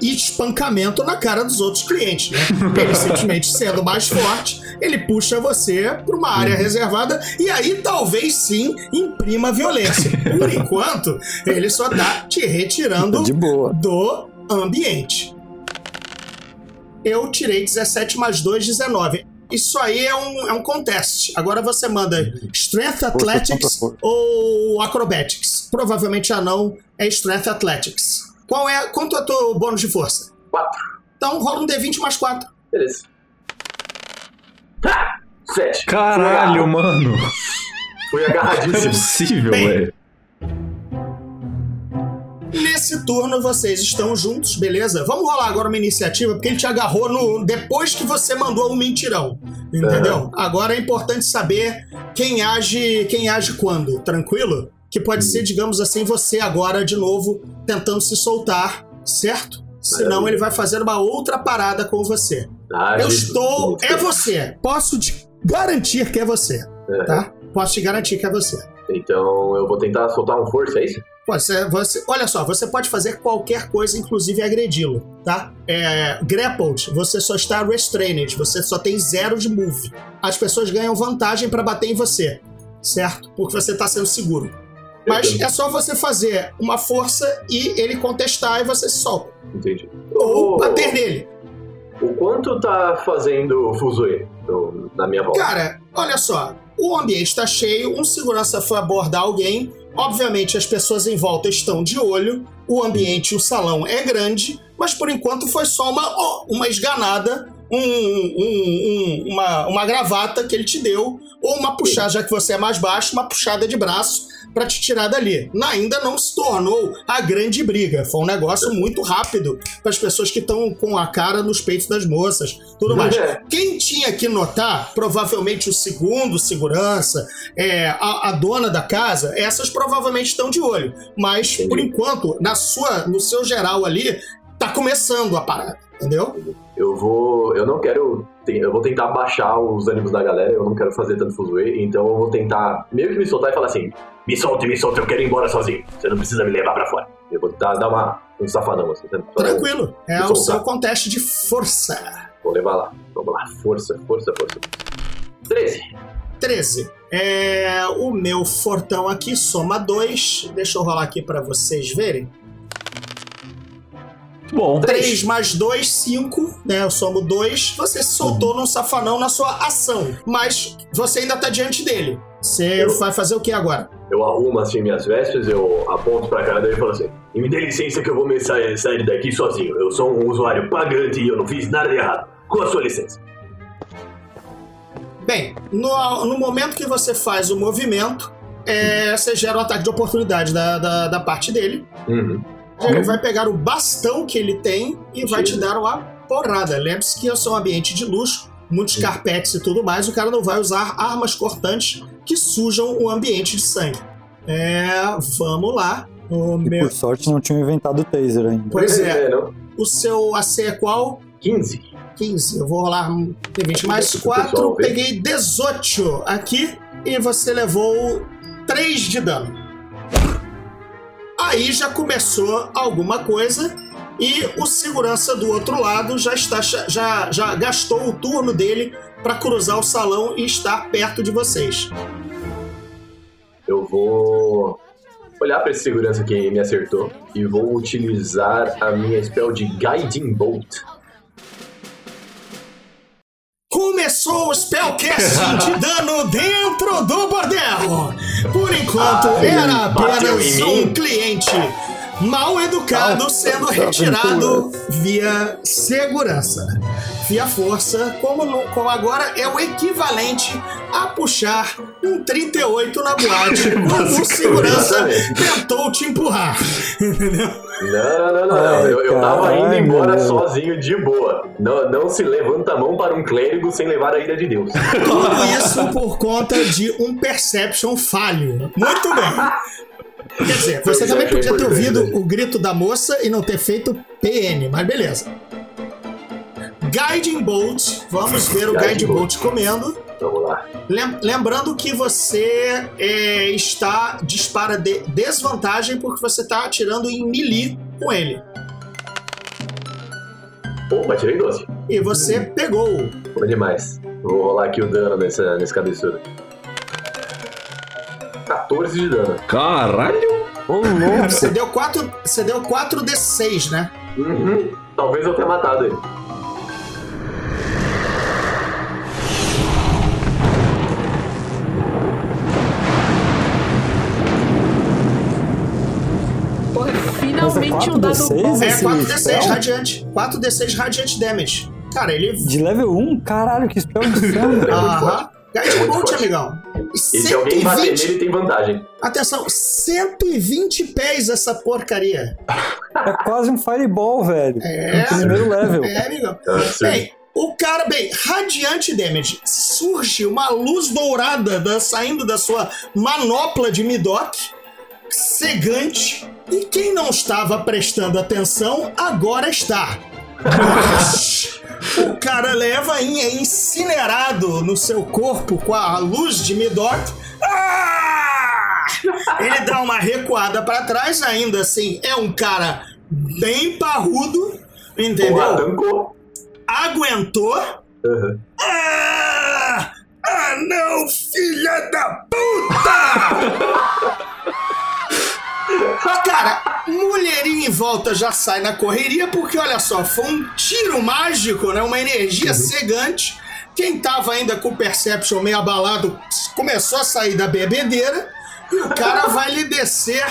e espancamento na cara dos outros clientes, né? Ele simplesmente sendo mais forte, ele puxa você para uma área reservada e aí talvez sim imprima violência. Por enquanto, ele só tá te retirando De boa. do ambiente. Eu tirei 17 mais 2, 19. Isso aí é um, é um contest. Agora você manda Strength Athletics força. ou Acrobatics. Provavelmente a não é Strength Athletics. Qual é, quanto é o teu bônus de força? Quatro. Então rola um D20 mais 4. Beleza. Tá! Sete. Caralho, mano. Fui Não é agarradíssimo. possível, velho. Nesse turno vocês estão juntos, beleza? Vamos rolar agora uma iniciativa, porque ele te agarrou no depois que você mandou um mentirão. Entendeu? Agora é importante saber quem age, quem age quando, tranquilo? Que pode ser, digamos assim, você agora de novo tentando se soltar, certo? Senão ele vai fazer uma outra parada com você. Ah, Eu estou. É você. Posso te garantir que é você, É. tá? Posso te garantir que é você. Então eu vou tentar soltar um força, é isso? Você, você, olha só, você pode fazer qualquer coisa, inclusive agredi-lo, tá? É, grappled, você só está restrained, você só tem zero de move. As pessoas ganham vantagem pra bater em você, certo? Porque você tá sendo seguro. Mas Entendi. é só você fazer uma força e ele contestar e você se solta. Entendi. Ou O- bater nele. O quanto tá fazendo Fuzue na minha volta? Cara, olha só. O ambiente tá cheio, um segurança foi abordar alguém. Obviamente, as pessoas em volta estão de olho. O ambiente, o salão é grande, mas por enquanto foi só uma, ó, uma esganada, um, um- um- uma, uma gravata que ele te deu, ou uma puxada, já que você é mais baixo, uma puxada de braço pra te tirar dali. Ainda não se tornou a grande briga. Foi um negócio muito rápido para as pessoas que estão com a cara nos peitos das moças, tudo mais. É. Quem tinha que notar, provavelmente o segundo segurança, é, a, a dona da casa, essas provavelmente estão de olho. Mas, por enquanto, na sua, no seu geral ali, tá começando a parada, entendeu? Eu vou. Eu não quero. Eu vou tentar baixar os ânimos da galera, eu não quero fazer tanto Fuzue, então eu vou tentar meio que me soltar e falar assim: me solte, me solte, eu quero ir embora sozinho. Você não precisa me levar pra fora. Eu vou tentar dar uma, um safadão assim. Só- Tranquilo. É o seu conteste de força. Vou levar lá. Vamos lá. Força, força, força. 13. 13. É, o meu fortão aqui soma 2. Deixa eu rolar aqui pra vocês verem. Bom, 3 mais 2, 5, né? Eu somo 2. Você se soltou num safanão na sua ação, mas você ainda tá diante dele. Você Eu- vai fazer o que agora? Eu arrumo assim minhas vestes, eu aponto pra cara dele e falo assim: e me dê licença que eu vou me sair, sair daqui sozinho. Eu sou um usuário pagante e eu não fiz nada de errado. Com a sua licença. Bem, no, no momento que você faz o movimento, é, você gera um ataque de oportunidade da, da, da parte dele. Uhum. Ele vai pegar o bastão que ele tem e vai te dar uma porrada. Lembre-se que eu sou um ambiente de luxo, muitos carpetes e tudo mais. O cara não vai usar armas cortantes que sujam o ambiente de sangue. É, vamos lá. O, E meu, por sorte não tinham inventado o taser ainda. pois é, não? o seu AC é qual? 15. 15. Eu vou rolar um D20 mais Deixa o 4. pessoal ver. Peguei 18 aqui e você levou 3 de dano. Aí já começou alguma coisa e o segurança do outro lado já está já, já gastou o turno dele para cruzar o salão e estar perto de vocês. Eu vou. olhar pra esse segurança que me acertou e vou utilizar a minha spell de Guiding Bolt. Começou o Spellcasting de dano dentro do bordel. Por enquanto, Ai, era apenas um cliente mal educado sendo retirado via segurança. Via força, como, no- como agora é o equivalente a puxar um 38 na boate quando o segurança tentou te empurrar. Entendeu? Não, não, não, não. não. Ai, Eu, eu tava caralho, indo embora sozinho de boa. Não, não se levanta a mão para um clérigo sem levar a ira de Deus. Tudo isso por conta de um perception falho. Muito bem. Quer dizer, você também podia ter ouvido o grito da moça e não ter feito PN, mas beleza. Guiding Bolt, vamos ver o Guiding. Bolt comendo. Vamos lá. Lem- Lembrando que você é, está dispara de desvantagem porque você está atirando em melee com ele. Opa, tirei 12. E você pegou. Bom demais. Vou rolar aqui o dano nessa, nesse cabeçudo. 14 de dano. Caralho! Ô, louco. Você deu 4, você deu 4 D6, né? Uhum. Talvez eu tenha matado ele. É um dado 4d6? bom. É Esse 4d6 spell? radiante. 4d6 radiante damage. Cara, ele. De level 1? Caralho, que spell. É muito Aham. Guide Bolt, amigão. E se alguém bater 120. nele, tem vantagem. Atenção, 120 pés essa porcaria. É quase um fireball, velho. É. No primeiro level. É, amigão. É. Bem, o cara, bem, radiante damage. Surge uma luz dourada da- saindo da sua manopla de Midok, cegante. E quem não estava prestando atenção, agora está. o cara leva e é incinerado no seu corpo com a luz de Midok. Ah! Ele dá uma recuada para trás, ainda assim, é um cara bem parrudo, entendeu? Tancou. aguentou. Uhum. Ah! ah, não, filha da puta! Cara, mulherinha em volta já sai na correria, porque olha só, foi um tiro mágico, né? Uma energia cegante. Quem tava ainda com o Perception meio abalado começou a sair da bebedeira e o cara vai lhe descer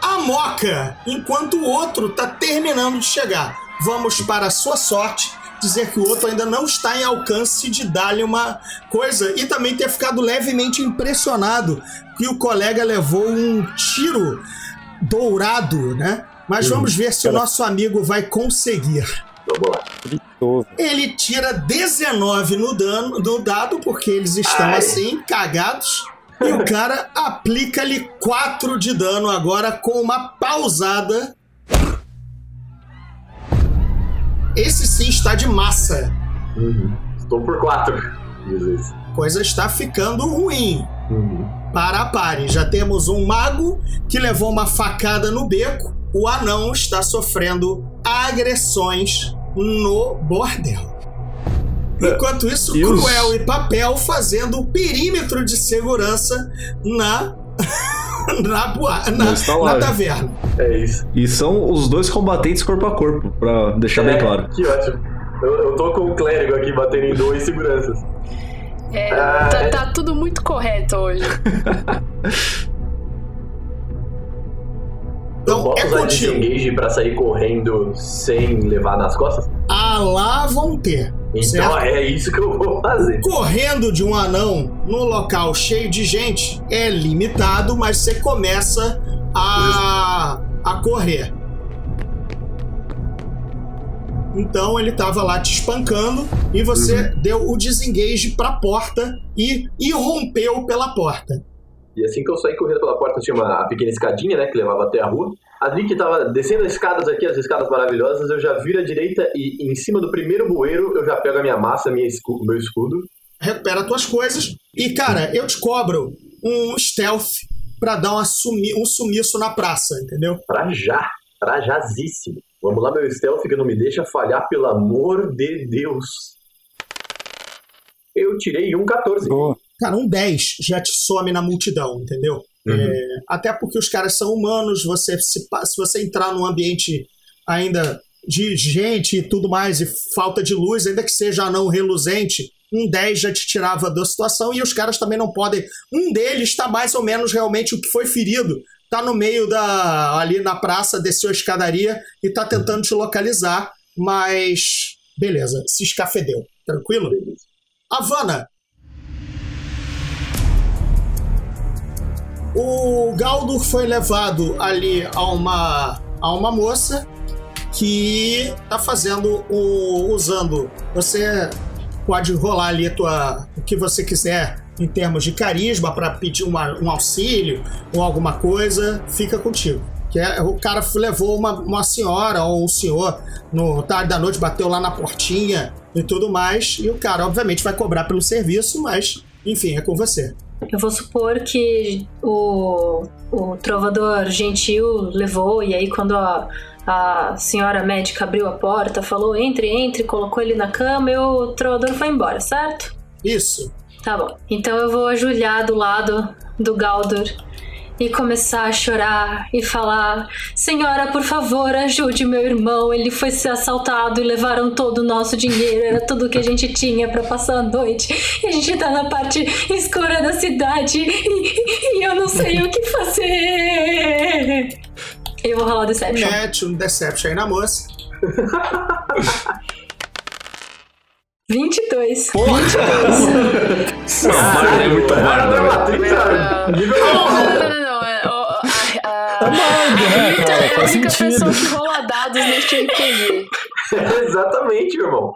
a moca, enquanto o outro tá terminando de chegar. Vamos para a sua sorte dizer que o outro ainda não está em alcance de dar-lhe uma coisa e também ter ficado levemente impressionado que o colega levou um tiro dourado, né? Mas vamos ver se o nosso amigo vai conseguir. Vamos lá. Vitor. Ele tira 19 no dano no dado, porque eles estão Ai. assim, cagados. E o cara aplica-lhe 4 de dano agora com uma pausada. Esse sim está de massa. Uhum. Estou por 4. Jesus. Coisa está ficando ruim. Uhum. Para a pare. Já temos um mago que levou uma facada no beco. O anão está sofrendo agressões no bordel. Enquanto isso, E os- Cruel e Papel fazendo o perímetro de segurança na na, boa, na, Na taverna. É isso. E são os dois combatentes corpo a corpo, pra deixar bem É, claro. Que ótimo. Eu, eu tô com o clérigo aqui batendo em dois seguranças. É, Ah, tá, é. tá tudo muito correto hoje. Eu Então posso é usar contigo. disengage pra sair correndo sem levar nas costas? Ah, lá vão ter. Então certo? é isso que eu vou fazer. Correndo de um anão num local cheio de gente é limitado, mas você começa a, a correr. Então ele tava lá te espancando e você deu o desengage pra porta e irrompeu pela porta. E assim que eu saí correndo pela porta, tinha uma pequena escadinha, né, que levava até a rua. Assim que tava descendo as escadas aqui, as escadas maravilhosas, eu já viro à direita e em cima do primeiro bueiro eu já pego a minha massa, minha meu escudo. Recupera tuas coisas e, cara, eu te cobro um stealth pra dar sumi um sumiço na praça, entendeu? Pra já, pra jazíssimo. Vamos lá, meu stealth, que não me deixa falhar, pelo amor de Deus. Eu tirei um 14. Boa. cara, um 10 já te some na multidão, entendeu? Uhum. É, até porque os caras são humanos, você se, se você entrar num ambiente ainda de gente e tudo mais, e falta de luz, ainda que seja não reluzente, um 10 já te tirava da situação, e os caras também não podem. Um deles está mais ou menos realmente o que foi ferido, tá no meio da. ali na praça, desceu a escadaria e tá tentando te localizar, mas. beleza, se escafedeu. Tranquilo? Havana, O Galdur foi levado ali a uma, a uma moça que tá fazendo o. usando. Você pode rolar ali tua, o que você quiser em termos de carisma para pedir uma- um auxílio ou alguma coisa, fica contigo. Que é, o cara levou uma, uma senhora ou um senhor no tarde da noite, bateu lá na portinha e tudo mais. E o cara, obviamente, vai cobrar pelo serviço, mas enfim, é com você. Eu vou supor que o, o trovador gentil levou, e aí quando a, a senhora médica abriu a porta, falou entre, entre, colocou ele na cama e o trovador foi embora, certo? Isso. Tá bom. Então eu vou ajoelhar do lado do Galdur e começar a chorar e falar: Senhora, por favor, ajude meu irmão. Ele foi ser assaltado e levaram todo o nosso dinheiro. Era tudo que a gente tinha pra passar a noite. E a gente tá na parte escura da cidade e, e eu não sei o que fazer. Eu vou rolar o Deception. Mete um Deception aí na moça. 22. Essa barda é muito? Nível Não, não, não, não. é, a- a- né, cara? é a Faz única sentido. pessoa que rola dados neste RPG. Exatamente, meu irmão.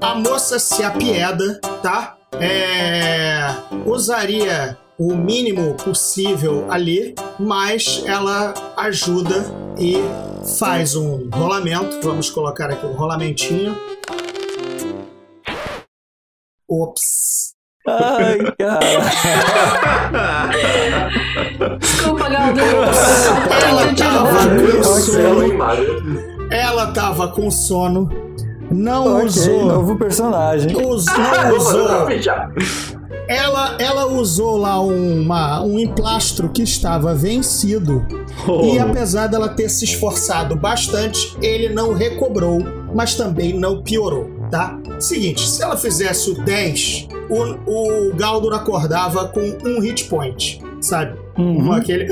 A moça se apieda, tá? É, usaria o mínimo possível ali, mas ela ajuda e faz um rolamento. Vamos colocar aqui um rolamentinho. Ops. Ai, cara. Desculpa, Galdur. Ela tava? Ela tava com sono. Não ok, usou. novo personagem. us- não usou. Ela, ela usou lá uma, um emplastro que estava vencido. E apesar dela ter se esforçado bastante, ele não recobrou, mas também não piorou, tá? Seguinte, se ela fizesse o 10, o, o Galdur acordava com um hit point, sabe? Com Uhum. aquele.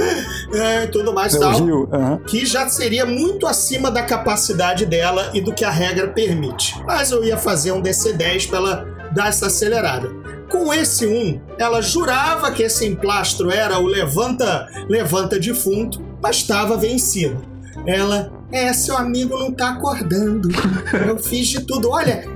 É, tudo mais e tal aham. que já seria muito acima da capacidade dela e do que a regra permite. Mas eu ia fazer um DC10 para ela dar essa acelerada. Com esse 1, ela jurava que esse emplastro era o levanta, levanta defunto, mas estava vencido. Ela, é, seu amigo não tá acordando. Eu fiz de tudo. Olha,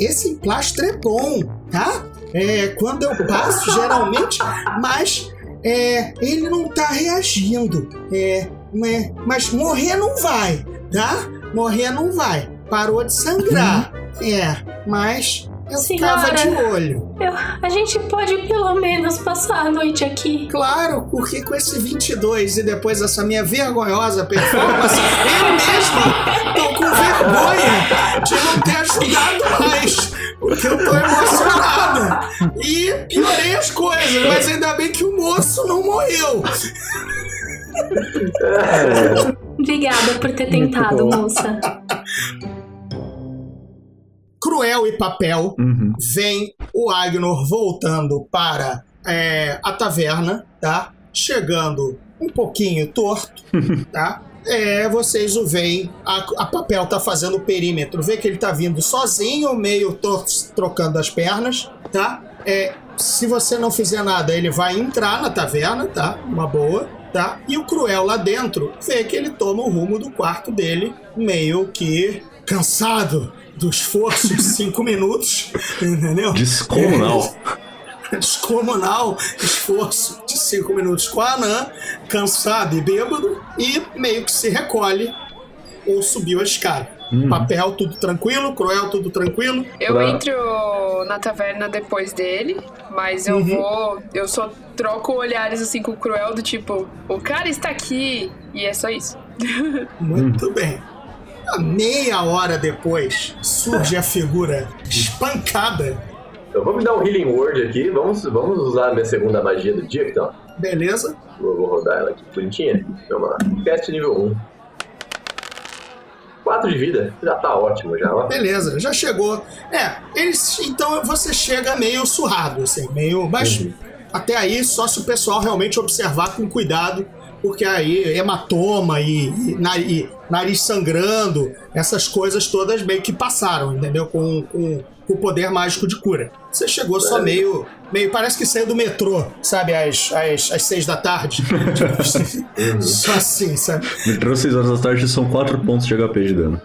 esse emplastro é bom, tá? É, quando eu passo, geralmente, mas é, ele não tá reagindo. É, né? Mas morrer não vai, tá? Morrer não vai. Parou de sangrar. É, mas eu Senhora. ficava de olho. Eu- a gente pode pelo menos passar a noite aqui. Claro, porque com esse 22 e depois essa minha vergonhosa performance, eu mesma tô com vergonha de não ter ajudado mais. Porque eu tô emocionada. E piorei as coisas, mas ainda bem que o moço não morreu. Obrigada por ter tentado, moça. Cruel e papel Uhum. vem o Agnor voltando para é, a taverna, tá? Chegando um pouquinho torto, tá? É, vocês o veem, a, a papel tá fazendo o perímetro, vê que ele tá vindo sozinho, meio torto, trocando as pernas, tá? É, se você não fizer nada, ele vai entrar na taverna, tá? Uma boa, tá? E o Cruel lá dentro vê que ele toma o rumo do quarto dele, meio que cansado do esforço de cinco minutos, entendeu? Descomunal. descomunal esforço de cinco minutos com a Anã, cansado e bêbado, e meio que se recolhe ou subiu a escada. Papel, tudo tranquilo, cruel, tudo tranquilo. Eu Pra- entro na taverna depois dele, mas eu Uhum. vou. Eu só troco olhares assim com o Cruel, do tipo, o cara está aqui. E é só isso. Muito bem. Meia hora depois, surge a figura espancada. Eu vou me dar um Healing Word aqui. Vamos, vamos usar a minha segunda magia do dia, então. Beleza? Vou, vou rodar ela aqui bonitinha. Vamos lá. Cast nível 1. 4 de vida. Já tá ótimo já, ó. Beleza, já chegou. É, eles. Então você chega meio surrado, assim, meio. Mas até aí, só se o pessoal realmente observar com cuidado, porque aí hematoma e, e, e nariz sangrando, essas coisas todas meio que passaram, entendeu? Com, com, com o poder mágico de cura. Você chegou só meio. meio parece que saiu do metrô, sabe, às, às, às seis da tarde. Tipo, só assim, sabe? Metrô 6 horas da tarde são 4 pontos de HP de dano.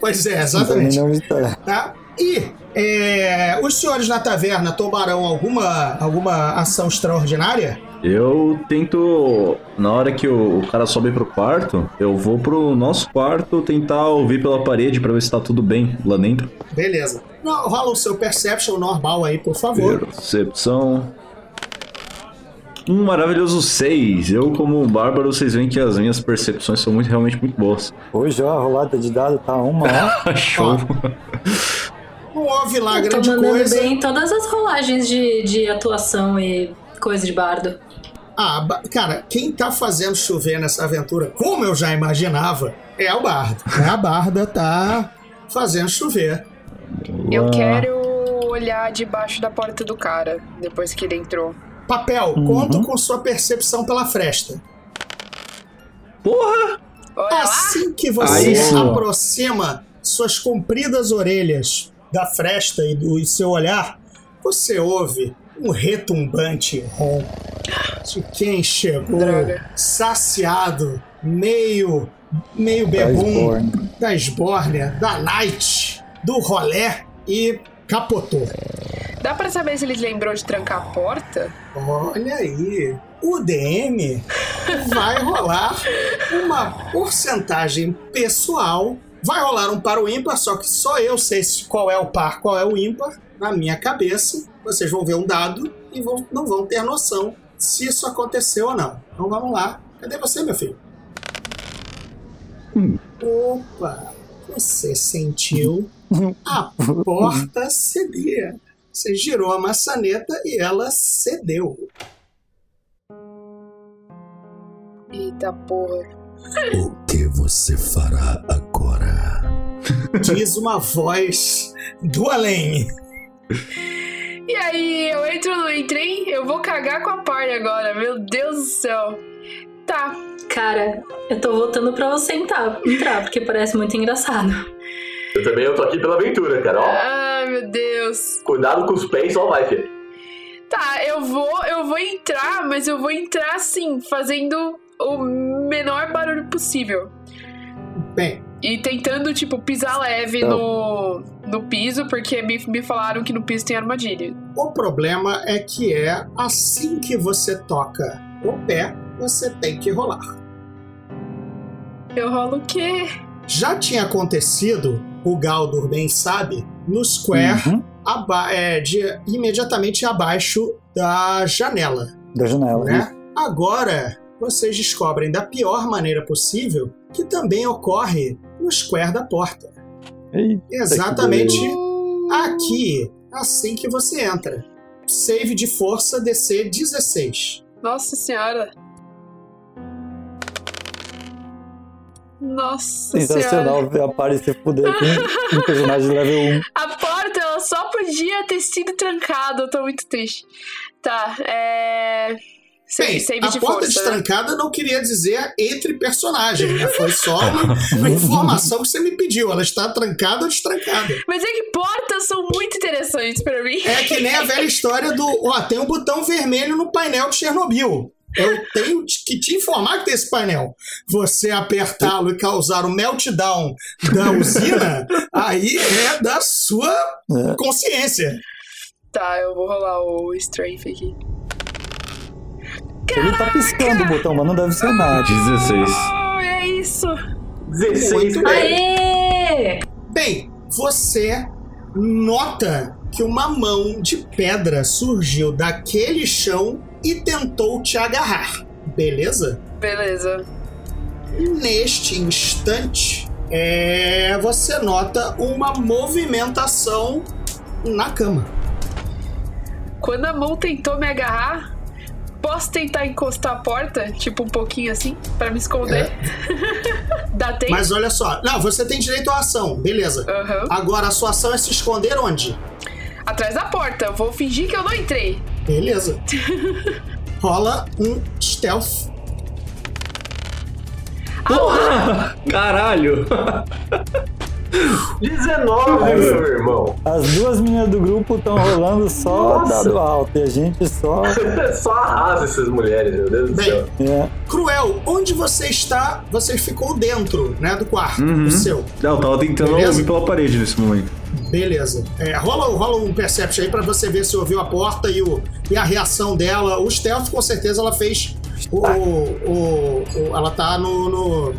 Pois é, Também exatamente. não está. Tá? E é, os senhores na taverna tomarão alguma, alguma ação extraordinária? Eu tento, na hora que o, o cara sobe pro quarto, eu vou pro nosso quarto tentar ouvir pela parede pra ver se tá tudo bem lá dentro. Beleza. Não, rola o seu Perception normal aí, por favor. Percepção. Um maravilhoso 6. Eu, como bárbaro, vocês veem que as minhas percepções são muito, realmente muito boas. Hoje, ó, a rolada de dado tá uma, ó. Show. Não houve lá Tô grande mandando coisa. bem em todas as rolagens de, de atuação e coisa de bardo. Ah, cara, quem tá fazendo chover nessa aventura, como eu já imaginava, é o Bardo. A Barda tá fazendo chover. Eu quero olhar debaixo da porta do cara, depois que ele entrou. Papel, conto com sua percepção pela fresta. Porra! Olha lá. Assim que você Aí aproxima suas compridas orelhas da fresta e do e seu olhar, você ouve um retumbante ronco de quem chegou Droga. saciado, meio meio bebum da esbórnia, da night, do rolé e capotou. Dá pra saber se ele lembrou de trancar a porta? Olha aí, o DM vai rolar uma porcentagem pessoal. Vai rolar um par ou ímpar, só que só eu sei se- qual é o par, qual é o ímpar. Na minha cabeça, vocês vão ver um dado e vão- não vão ter noção se isso aconteceu ou não. Então vamos lá. Cadê você, meu filho? Opa! Você sentiu a porta ceder. Você girou a maçaneta e ela cedeu. Eita porra. O que você fará agora? Diz uma voz do além. E aí, eu entro não entrei? Eu vou cagar com a party agora, meu Deus do céu. Tá, Cara, eu tô voltando pra você entrar, entrar porque parece muito engraçado. Eu também eu tô aqui pela aventura, cara. Ó, ai meu Deus. cuidado com os pés, só vai, filho. Tá, eu vou, eu vou entrar, mas eu vou entrar assim, fazendo o menor barulho possível. Bem, E tentando, tipo, pisar leve no, no piso, porque me, me falaram que no piso tem armadilha. o problema é que é assim que você toca o pé, você tem que rolar. Eu rolo o quê? Já tinha acontecido, o Galdur bem sabe, no square Uhum. aba- é, de, imediatamente abaixo da janela. Da janela. né? Agora, vocês descobrem da pior maneira possível que também ocorre no square da porta. Eita, Exatamente aqui, assim que você entra. Save de força DC 16. Nossa senhora. Nossa senhora. Sensacional ver a Paris se fuder com um personagem level 1. A porta, ela só podia ter sido trancada. Eu tô muito triste. Tá, é. Bem, save a de porta força. né? destrancada não queria dizer entre personagens, né? Foi só uma, informação que você me pediu. Ela está trancada ou destrancada. Mas é que portas são muito interessantes pra mim. É que nem a velha história do. Ó, tem um botão vermelho no painel de Chernobyl. Eu tenho que te informar que tem esse painel. Você apertá-lo e causar o meltdown da usina, aí é da sua É. consciência. Tá, eu vou rolar o Strafe aqui. Ele tá piscando o botão, mas não deve ser nada. 16. Oh, é isso! 16, Muito velho. Aê! Bem, você nota que uma mão de pedra surgiu daquele chão e tentou te agarrar. Beleza? Beleza. Neste instante, é, você nota uma movimentação na cama. Quando a mão tentou me agarrar, posso tentar encostar a porta, tipo um pouquinho assim, pra me esconder? Dá tempo? Mas olha só, não, você tem direito à ação, beleza. Aham. Agora a sua ação é se esconder onde? Atrás da porta, eu vou fingir que eu não entrei. Beleza. Rola um stealth. Porra! Caralho! 19, meu irmão. As duas meninas do grupo estão rolando só Nossa. dado alto e a gente só. Só arrasa essas mulheres, meu Deus do Bem, céu. É, Cruel, onde você está? Você ficou dentro, né, do quarto, Uhum. do seu. Não, eu tava tentando Beleza? ouvir pela parede nesse momento. Beleza. É, rola, rola um perception aí pra você ver se ouviu a porta e, o, e a reação dela. O stealth, com certeza, ela fez. O, o, o- ela tá no. no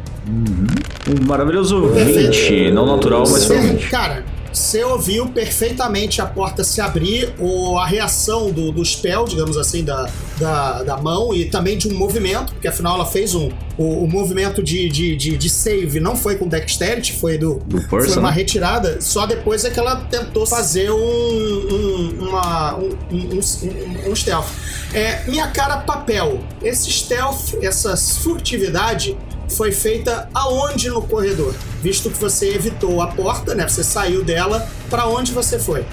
Um maravilhoso Perfeito. 20, não natural, mas foi Cê- 20. Cara, você ouviu perfeitamente a porta se abrir, ou a reação do, do spell, digamos assim, da, da, da mão, e também de um movimento, porque afinal ela fez um. O, o movimento de, de, de, de save não foi com Dexterity, foi do. Do Foi uma né? retirada, só depois é que ela tentou fazer um, um, uma, um, um, um- um stealth. É, minha cara, papel. Esse stealth, essa furtividade, foi feita aonde no corredor? Visto que você evitou a porta, né? Você saiu dela, pra onde você foi?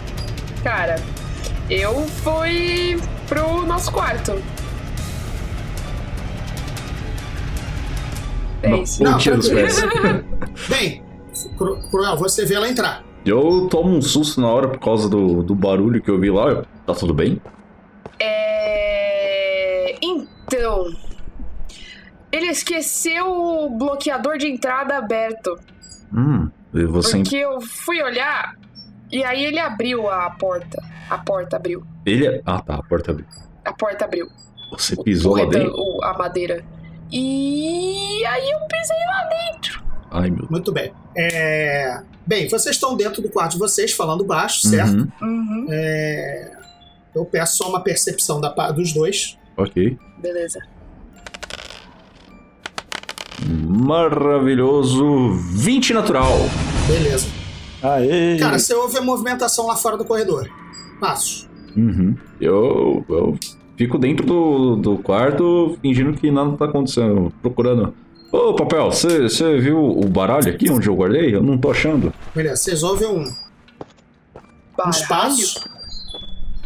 Cara, eu fui pro nosso quarto. É isso. Não, pés. Bem, Cru- Cruel, você vê ela entrar. Eu tomo um susto na hora por causa do, do barulho que eu vi lá. Tá tudo bem? É... Então. Ele esqueceu o bloqueador de entrada aberto. Hum, e você. Porque eu fui olhar e aí ele abriu a porta. A porta abriu. Ele. Ah, tá, a porta abriu. A porta abriu. Você pisou o lá dentro? o- a madeira. E aí eu pisei lá dentro. Ai, meu Muito bem. É... Bem, vocês estão dentro do quarto de vocês, falando baixo, certo? Uhum, Uhum. É, Eu peço só uma percepção da dos dois. ok. Beleza. Maravilhoso 20 natural. Beleza. Aê! Cara, você ouve a movimentação lá fora do corredor. Passos. Uhum. Eu, eu fico dentro do, do quarto fingindo que nada tá acontecendo. Procurando. Ô, papel, você você viu o baralho aqui onde eu guardei? Eu não tô achando. Beleza, vocês ouvem um, Baralho. passos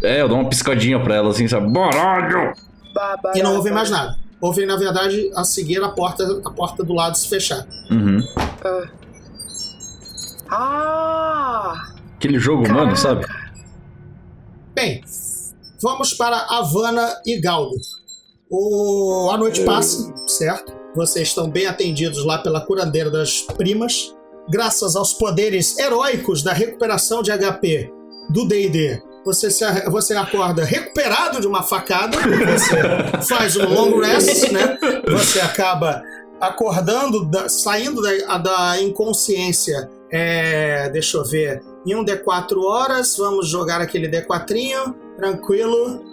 É, eu dou uma piscadinha pra ela assim, sabe? Baralho! Ba- e não ouvem mais nada. Ouvem, na verdade, a seguir a porta, a porta do lado se fechar. Uhum. Ah! Aquele jogo humano, Caraca. sabe? Bem, vamos para Havana e Galdo. O... A noite passa, certo? Vocês estão bem atendidos lá pela curandeira das primas. Graças aos poderes heróicos da recuperação de HP do D&D, você, se você acorda recuperado de uma facada, você faz um long rest, né? Você acaba acordando, da- saindo da, da inconsciência. É, deixa eu ver. Em um D4 horas, vamos jogar aquele D4, tranquilo.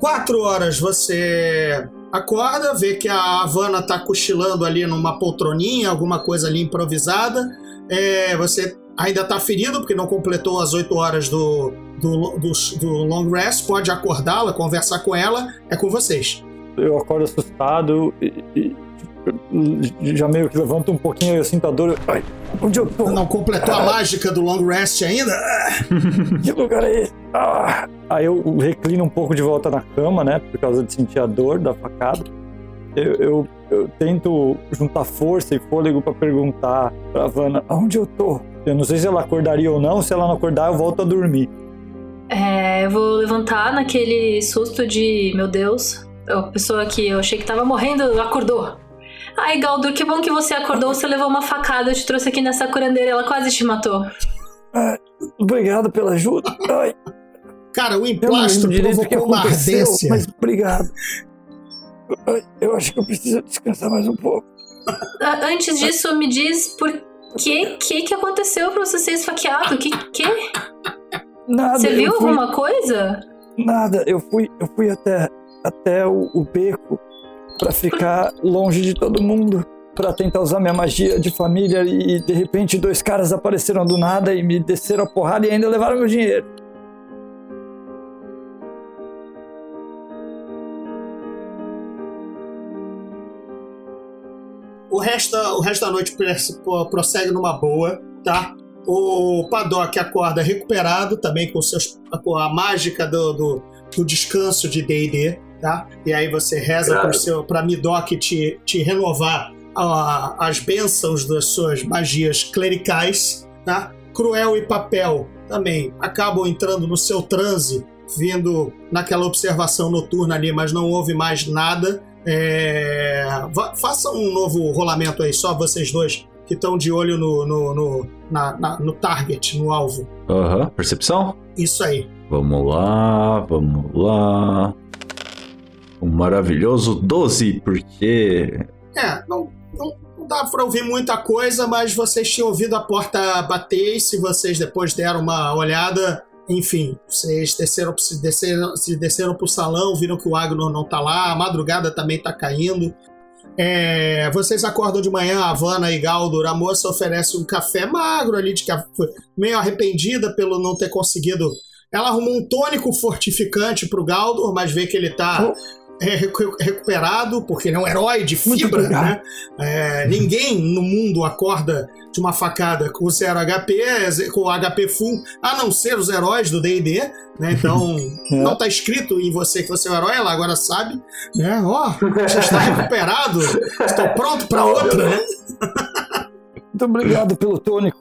Quatro horas você acorda, vê que a Havana tá cochilando ali numa poltroninha, alguma coisa ali improvisada. É, você ainda tá ferido, porque não completou as oito horas do, do, do, do long rest. Pode acordá-la, conversar com ela, é com vocês. Eu acordo assustado e, e, já meio que levanto um pouquinho, eu sinto a dor. Ai, onde eu tô? Não completou a mágica do long rest ainda? Que lugar é esse? Ah! Aí eu reclino um pouco de volta na cama, né? Por causa de sentir a dor da facada. Eu, eu, eu tento juntar força e fôlego pra perguntar pra Vanna onde eu tô. Eu não sei se ela acordaria ou não. Se ela não acordar, eu volto a dormir. É, eu vou levantar naquele susto de, meu Deus, a pessoa que eu achei que tava morrendo acordou. Ai, Galdur, que bom que você acordou. Você levou uma facada, eu te trouxe aqui nessa curandeira, ela quase te matou. Obrigado pela ajuda. Ai, Cara, o eu não emplastro lembro direito o que provocou uma ardência. mas obrigado. Eu acho que eu preciso descansar mais um pouco. Ah, Antes disso, me diz por que que, que aconteceu pra você ser esfaqueado? Que que? Nada. Você viu fui- alguma coisa? Nada, eu fui, eu fui até, até o, o beco pra ficar longe de todo mundo. para tentar usar minha magia de família e de repente dois caras apareceram do nada e me desceram a porrada e ainda levaram meu dinheiro. O resto, o resto da noite prossegue numa boa, tá? O Paddock acorda recuperado também com, seus, com a mágica do, do, do descanso de D&D, tá? E aí você reza para Midok te, te renovar a, as bênçãos das suas magias clericais, tá? Cruel e Papel também acabam entrando no seu transe, vindo naquela observação noturna ali, mas não houve mais nada. É... Faça um novo rolamento aí, só vocês dois que estão de olho no, no, no, na, na, no target, no alvo. Aham, uhum. percepção? Isso aí. Vamos lá, vamos lá. Um maravilhoso 12, porque. É, não, não, não dá pra ouvir muita coisa, mas vocês tinham ouvido a porta bater. E se vocês depois deram uma olhada, enfim, vocês desceram, se desceram, se desceram pro salão, viram que o Agno não tá lá, a madrugada também tá caindo. É, vocês acordam de manhã, a Havana e Galdur, a moça oferece um café magro ali, de café, meio arrependida pelo não ter conseguido. Ela arrumou um tônico fortificante pro Galdur, mas vê que ele tá recuperado, porque ele é um herói de fibra, né? É, ninguém no mundo acorda de uma facada com zero HP, com o HP full, a não ser os heróis do D&D, né? Então, é. não tá escrito em você que você é um herói, ela agora sabe, né? Ó, oh, já está recuperado, estou pronto para outra, né? Muito obrigado pelo tônico.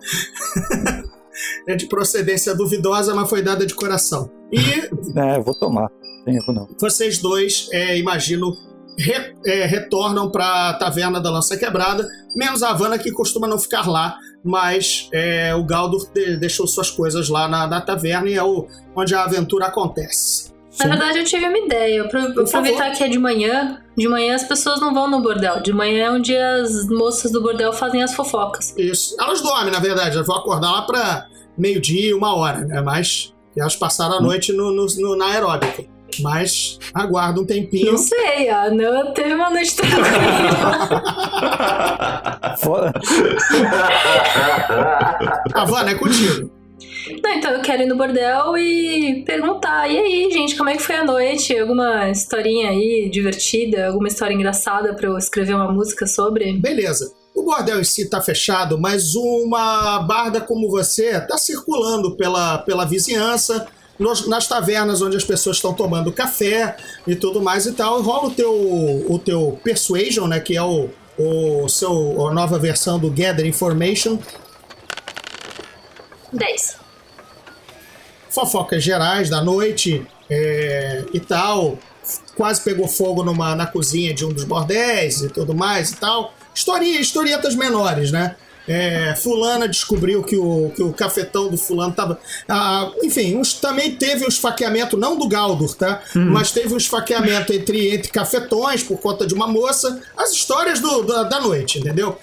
é de procedência duvidosa, mas foi dada de coração. E... É, vou tomar tem erro não. Vocês dois, é, imagino, re, é, retornam para a taverna da Lança Quebrada, menos a Havana que costuma não ficar lá, mas é, o Galdur de, deixou suas coisas lá na, na, taverna e é o, onde a aventura acontece. Na verdade, eu tive uma ideia. Pra, aproveitar que é de manhã. De manhã as pessoas não vão no bordel. De manhã é onde as moças do bordel fazem as fofocas. Isso. Elas dormem, na verdade. Elas vão acordar lá pra meio-dia, uma hora, né? Mas elas passaram a hum. noite no, no, no na aeróbica. Mas aguarda um tempinho. Não sei, a Não teve uma noite tranquila. Fora. Havana, é contigo. Não, então eu quero ir no bordel e perguntar. E aí, gente, como é que foi a noite? Alguma historinha aí divertida? Alguma história engraçada para eu escrever uma música sobre? Beleza. O bordel em si tá fechado, mas uma barda como você tá circulando pela, pela vizinhança nos, nas tavernas onde as pessoas estão tomando café e tudo mais e tal. Rola o teu, o teu Persuasion, né? Que é o, o seu, a nova versão do Gather Information. 10. Fofocas gerais da noite é, e tal. Quase pegou fogo numa, na cozinha de um dos bordéis e tudo mais e tal. Historinha, historietas menores, né? É, fulana descobriu que o, que o cafetão do fulano tava. Ah, enfim, uns, também teve um esfaqueamento, não do Galdur, tá? Hum. Mas teve um esfaqueamento entre, entre cafetões por conta de uma moça. As histórias do, da, da noite, entendeu?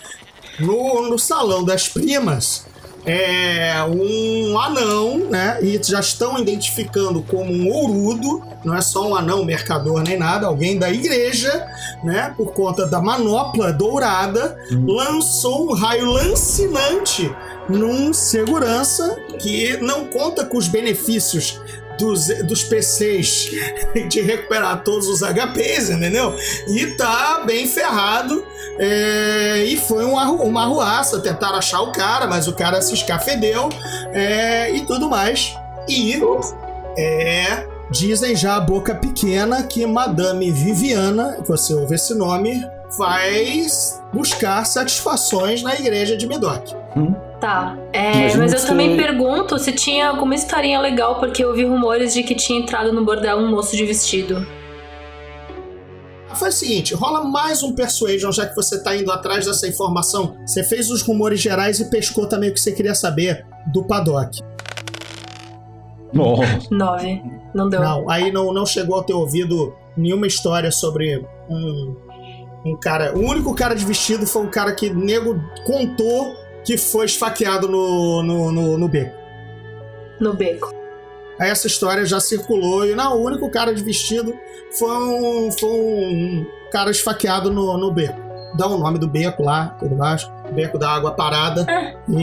No, no salão das primas, é um anão, né? E já estão identificando como um ourudo, não é só um anão mercador nem nada, alguém da igreja, né? Por conta da manopla dourada, hum. lançou um raio lancinante num segurança que não conta com os benefícios dos, dos PCs de recuperar todos os HPs, entendeu? E tá bem ferrado. É, e foi uma, uma arruaça. Tentaram achar o cara, mas o cara se escafedeu é, e tudo mais. E é, dizem já a boca pequena que Madame Viviana, você ouve esse nome, vai buscar satisfações na igreja de Medoc. Hum. Tá. É, mas eu também pergunto se tinha alguma historinha legal, porque eu ouvi rumores de que tinha entrado no bordel um moço de vestido. Faz o seguinte, rola mais um Persuasion, já que você tá indo atrás dessa informação. Você fez os rumores gerais e pescou também o que você queria saber do Paddock. Nove. Não deu. Não, aí não, não chegou a ter ouvido nenhuma história sobre um, um cara. O único cara de vestido foi um cara que nego contou que foi esfaqueado no, no, no, no beco. No beco. Essa história já circulou e não, o único cara de vestido foi um, foi um cara esfaqueado no, no beco. dá o nome do beco lá, tudo mais. Beco da água parada. E,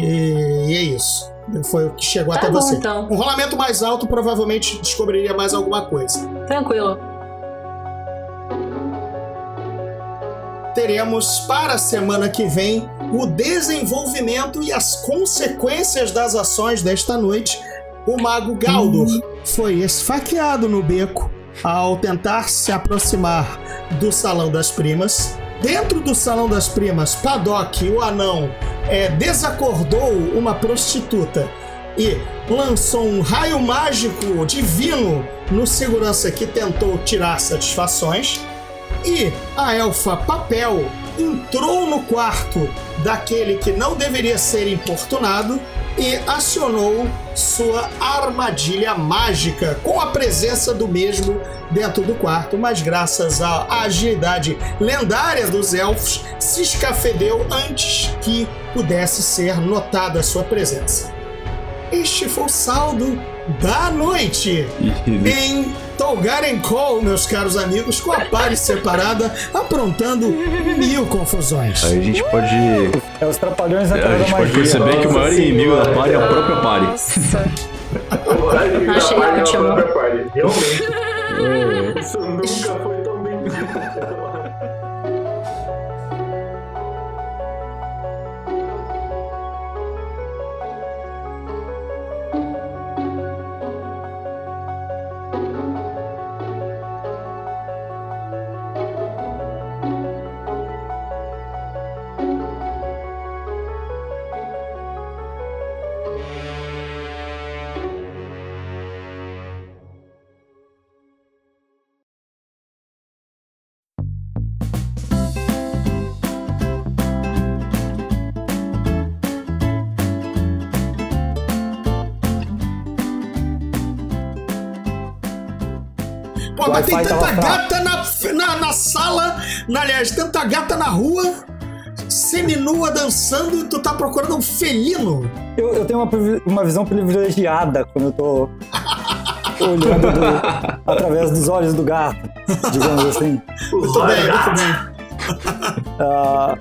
e é isso. Foi o que chegou Tá até bom, você. então. Um rolamento mais alto provavelmente descobriria mais alguma coisa. Tranquilo. teremos para a semana que vem o desenvolvimento e as consequências das ações desta noite. O mago Galdor foi esfaqueado no beco ao tentar se aproximar do Salão das Primas. Dentro do Salão das Primas, Paddock, o anão, é, desacordou uma prostituta e lançou um raio mágico divino no segurança que tentou tirar satisfações. E a elfa Papel entrou no quarto daquele que não deveria ser importunado e acionou sua armadilha mágica com a presença do mesmo dentro do quarto, mas graças à agilidade lendária dos elfos, se escafedeu antes que pudesse ser notada a sua presença. Este foi o saldo da noite em Tolgaren Call, meus caros amigos, com a pare separada, aprontando mil confusões. Aí a gente pode. É os trapalhões na A da gente pode perceber que o maior inimigo da party é a própria party. Nossa. Achei é ótimo. Realmente. Isso nunca foi tão bem. Tem tanta gata na, na, na sala, na- aliás, tanta gata na rua, seminua dançando e tu tá procurando um felino. Eu, eu tenho uma, uma visão privilegiada quando eu tô olhando do- através dos olhos do gato, digamos assim. Muito bem, muito bem. Ah,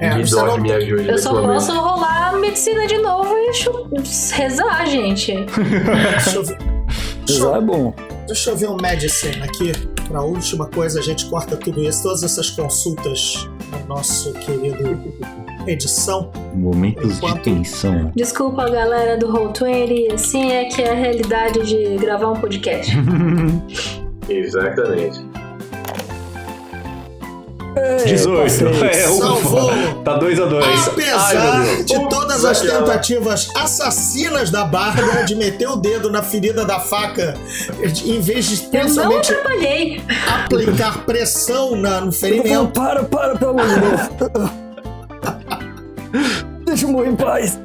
É, Me você dói, não- me ajude Eu só posso rolar a medicina de novo e chu- rezar, gente. Deixa eu ver. Já é bom. deixa eu ver um medicine aqui. Pra última coisa, a gente corta tudo isso, todas essas consultas no nosso querido edição. Momentos de Enquanto- tensão. Desculpa, galera do Roll20, assim é que é a realidade de gravar um podcast. Exatamente. Ei, 18. passei. É, Salvou! Tá 2 a 2 Apesar de todas as tentativas assassinas da Bárbara de meter o dedo na ferida da faca, em vez de não atrapalhei. aplicar pressão na- no ferimento, para, para, pelo amor de Deus. Deixa eu morrer em paz.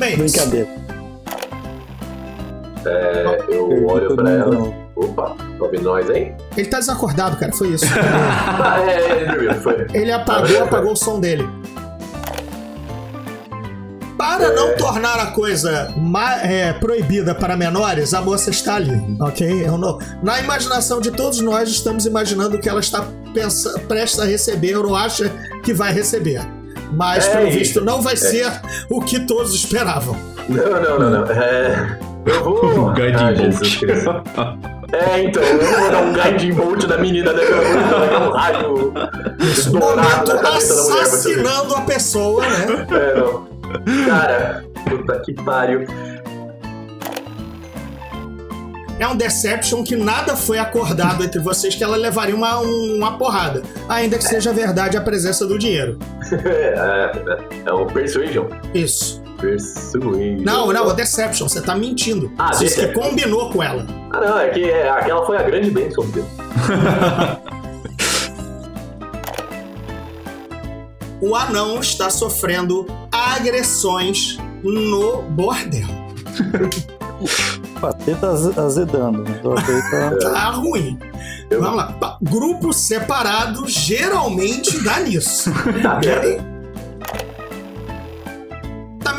bem, Brincadeira. É, eu olho pra ela. Opa, sobe nós aí. ele tá desacordado, cara, foi isso. É, é, é, foi. Ele apagou, apagou o som dele. Para não tornar a coisa é, proibida para menores, a moça está ali, ok? Não- na imaginação de todos nós, estamos imaginando que ela está pensa, prestes a receber ou acha que vai receber. Mas, É pelo visto, não vai ser o que todos esperavam. Não, não, não, não. É, eu vou. Guiding Ah, bolt. É, então, eu não vou dar um guiding bolt da menina daqui a pouco, vai dar um raio dourado Momento na cabeça da mulher. vai ser- assassinando a pessoa, né? É, não. Cara, puta que pariu. É um Deception que nada foi acordado entre vocês que ela levaria uma, uma porrada. Ainda que seja verdade a presença do dinheiro. É, é, é um Persuasion. Isso. Persuasion. Não, não, Deception, você tá mentindo. Ah, você disse que combinou com ela. Ah, não, é que é, aquela foi a grande bênção dele. O anão está sofrendo agressões no bordel. Pateta az- azedando. Pateta- Tá ruim. Eu- Vamos lá. Grupo separado geralmente dá nisso. Tá vendo?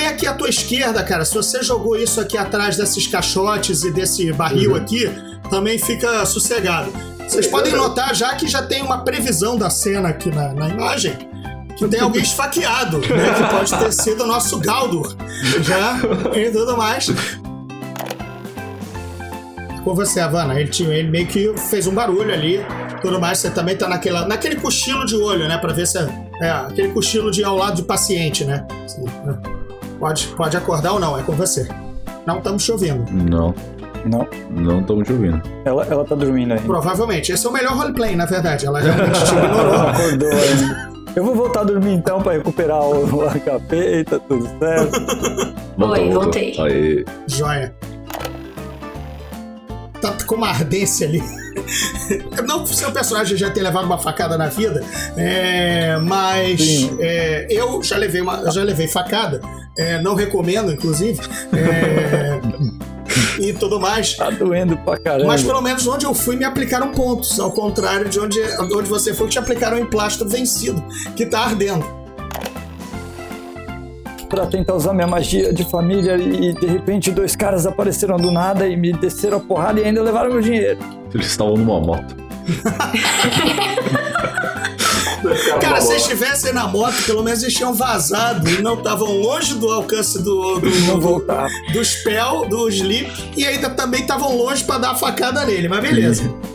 Também aqui à tua esquerda, cara, se você jogou isso aqui atrás desses caixotes e desse barril Uhum. aqui, também fica sossegado. Vocês podem notar já que já tem uma previsão da cena aqui na, na imagem. Que tem alguém esfaqueado, né? Que pode ter sido o nosso Galdur. Já e tudo mais. Com você, Havana. Ele, tinha, ele meio que fez um barulho ali. Tudo mais. Você também tá naquela, naquele cochilo de olho, né? Pra ver se. É, é aquele cochilo de ao lado do paciente, né? Sim, né? Pode, pode acordar ou não, é com você. Não estamos chovendo. Não, Não, não estamos te ouvindo. ela, ela tá dormindo ainda. Provavelmente. Esse é o melhor roleplay, na verdade. Ela realmente te ignorou. Ela acordou ainda. Eu vou voltar a dormir então pra recuperar o, o HP e tá tudo certo. Oi, voltei. Aí, Joia. Tá com uma ardência ali. Não que o seu personagem já tenha levado uma facada na vida, é, mas é, eu já levei uma, já levei facada. é, não recomendo, inclusive. é, e tudo mais. Tá doendo pra caramba. Mas pelo menos onde eu fui me aplicaram pontos, ao contrário de onde, onde você foi que te aplicaram em plástico vencido, que tá ardendo. Pra tentar usar minha magia de família e de repente dois caras apareceram do nada e me desceram a porrada e ainda levaram meu dinheiro. eles estavam numa moto. Cara, se eles estivessem na moto, pelo menos eles tinham vazado e não estavam longe do alcance do, do, Não do, voltar. do spell, do sleep, e ainda também estavam longe pra dar a facada nele, mas beleza.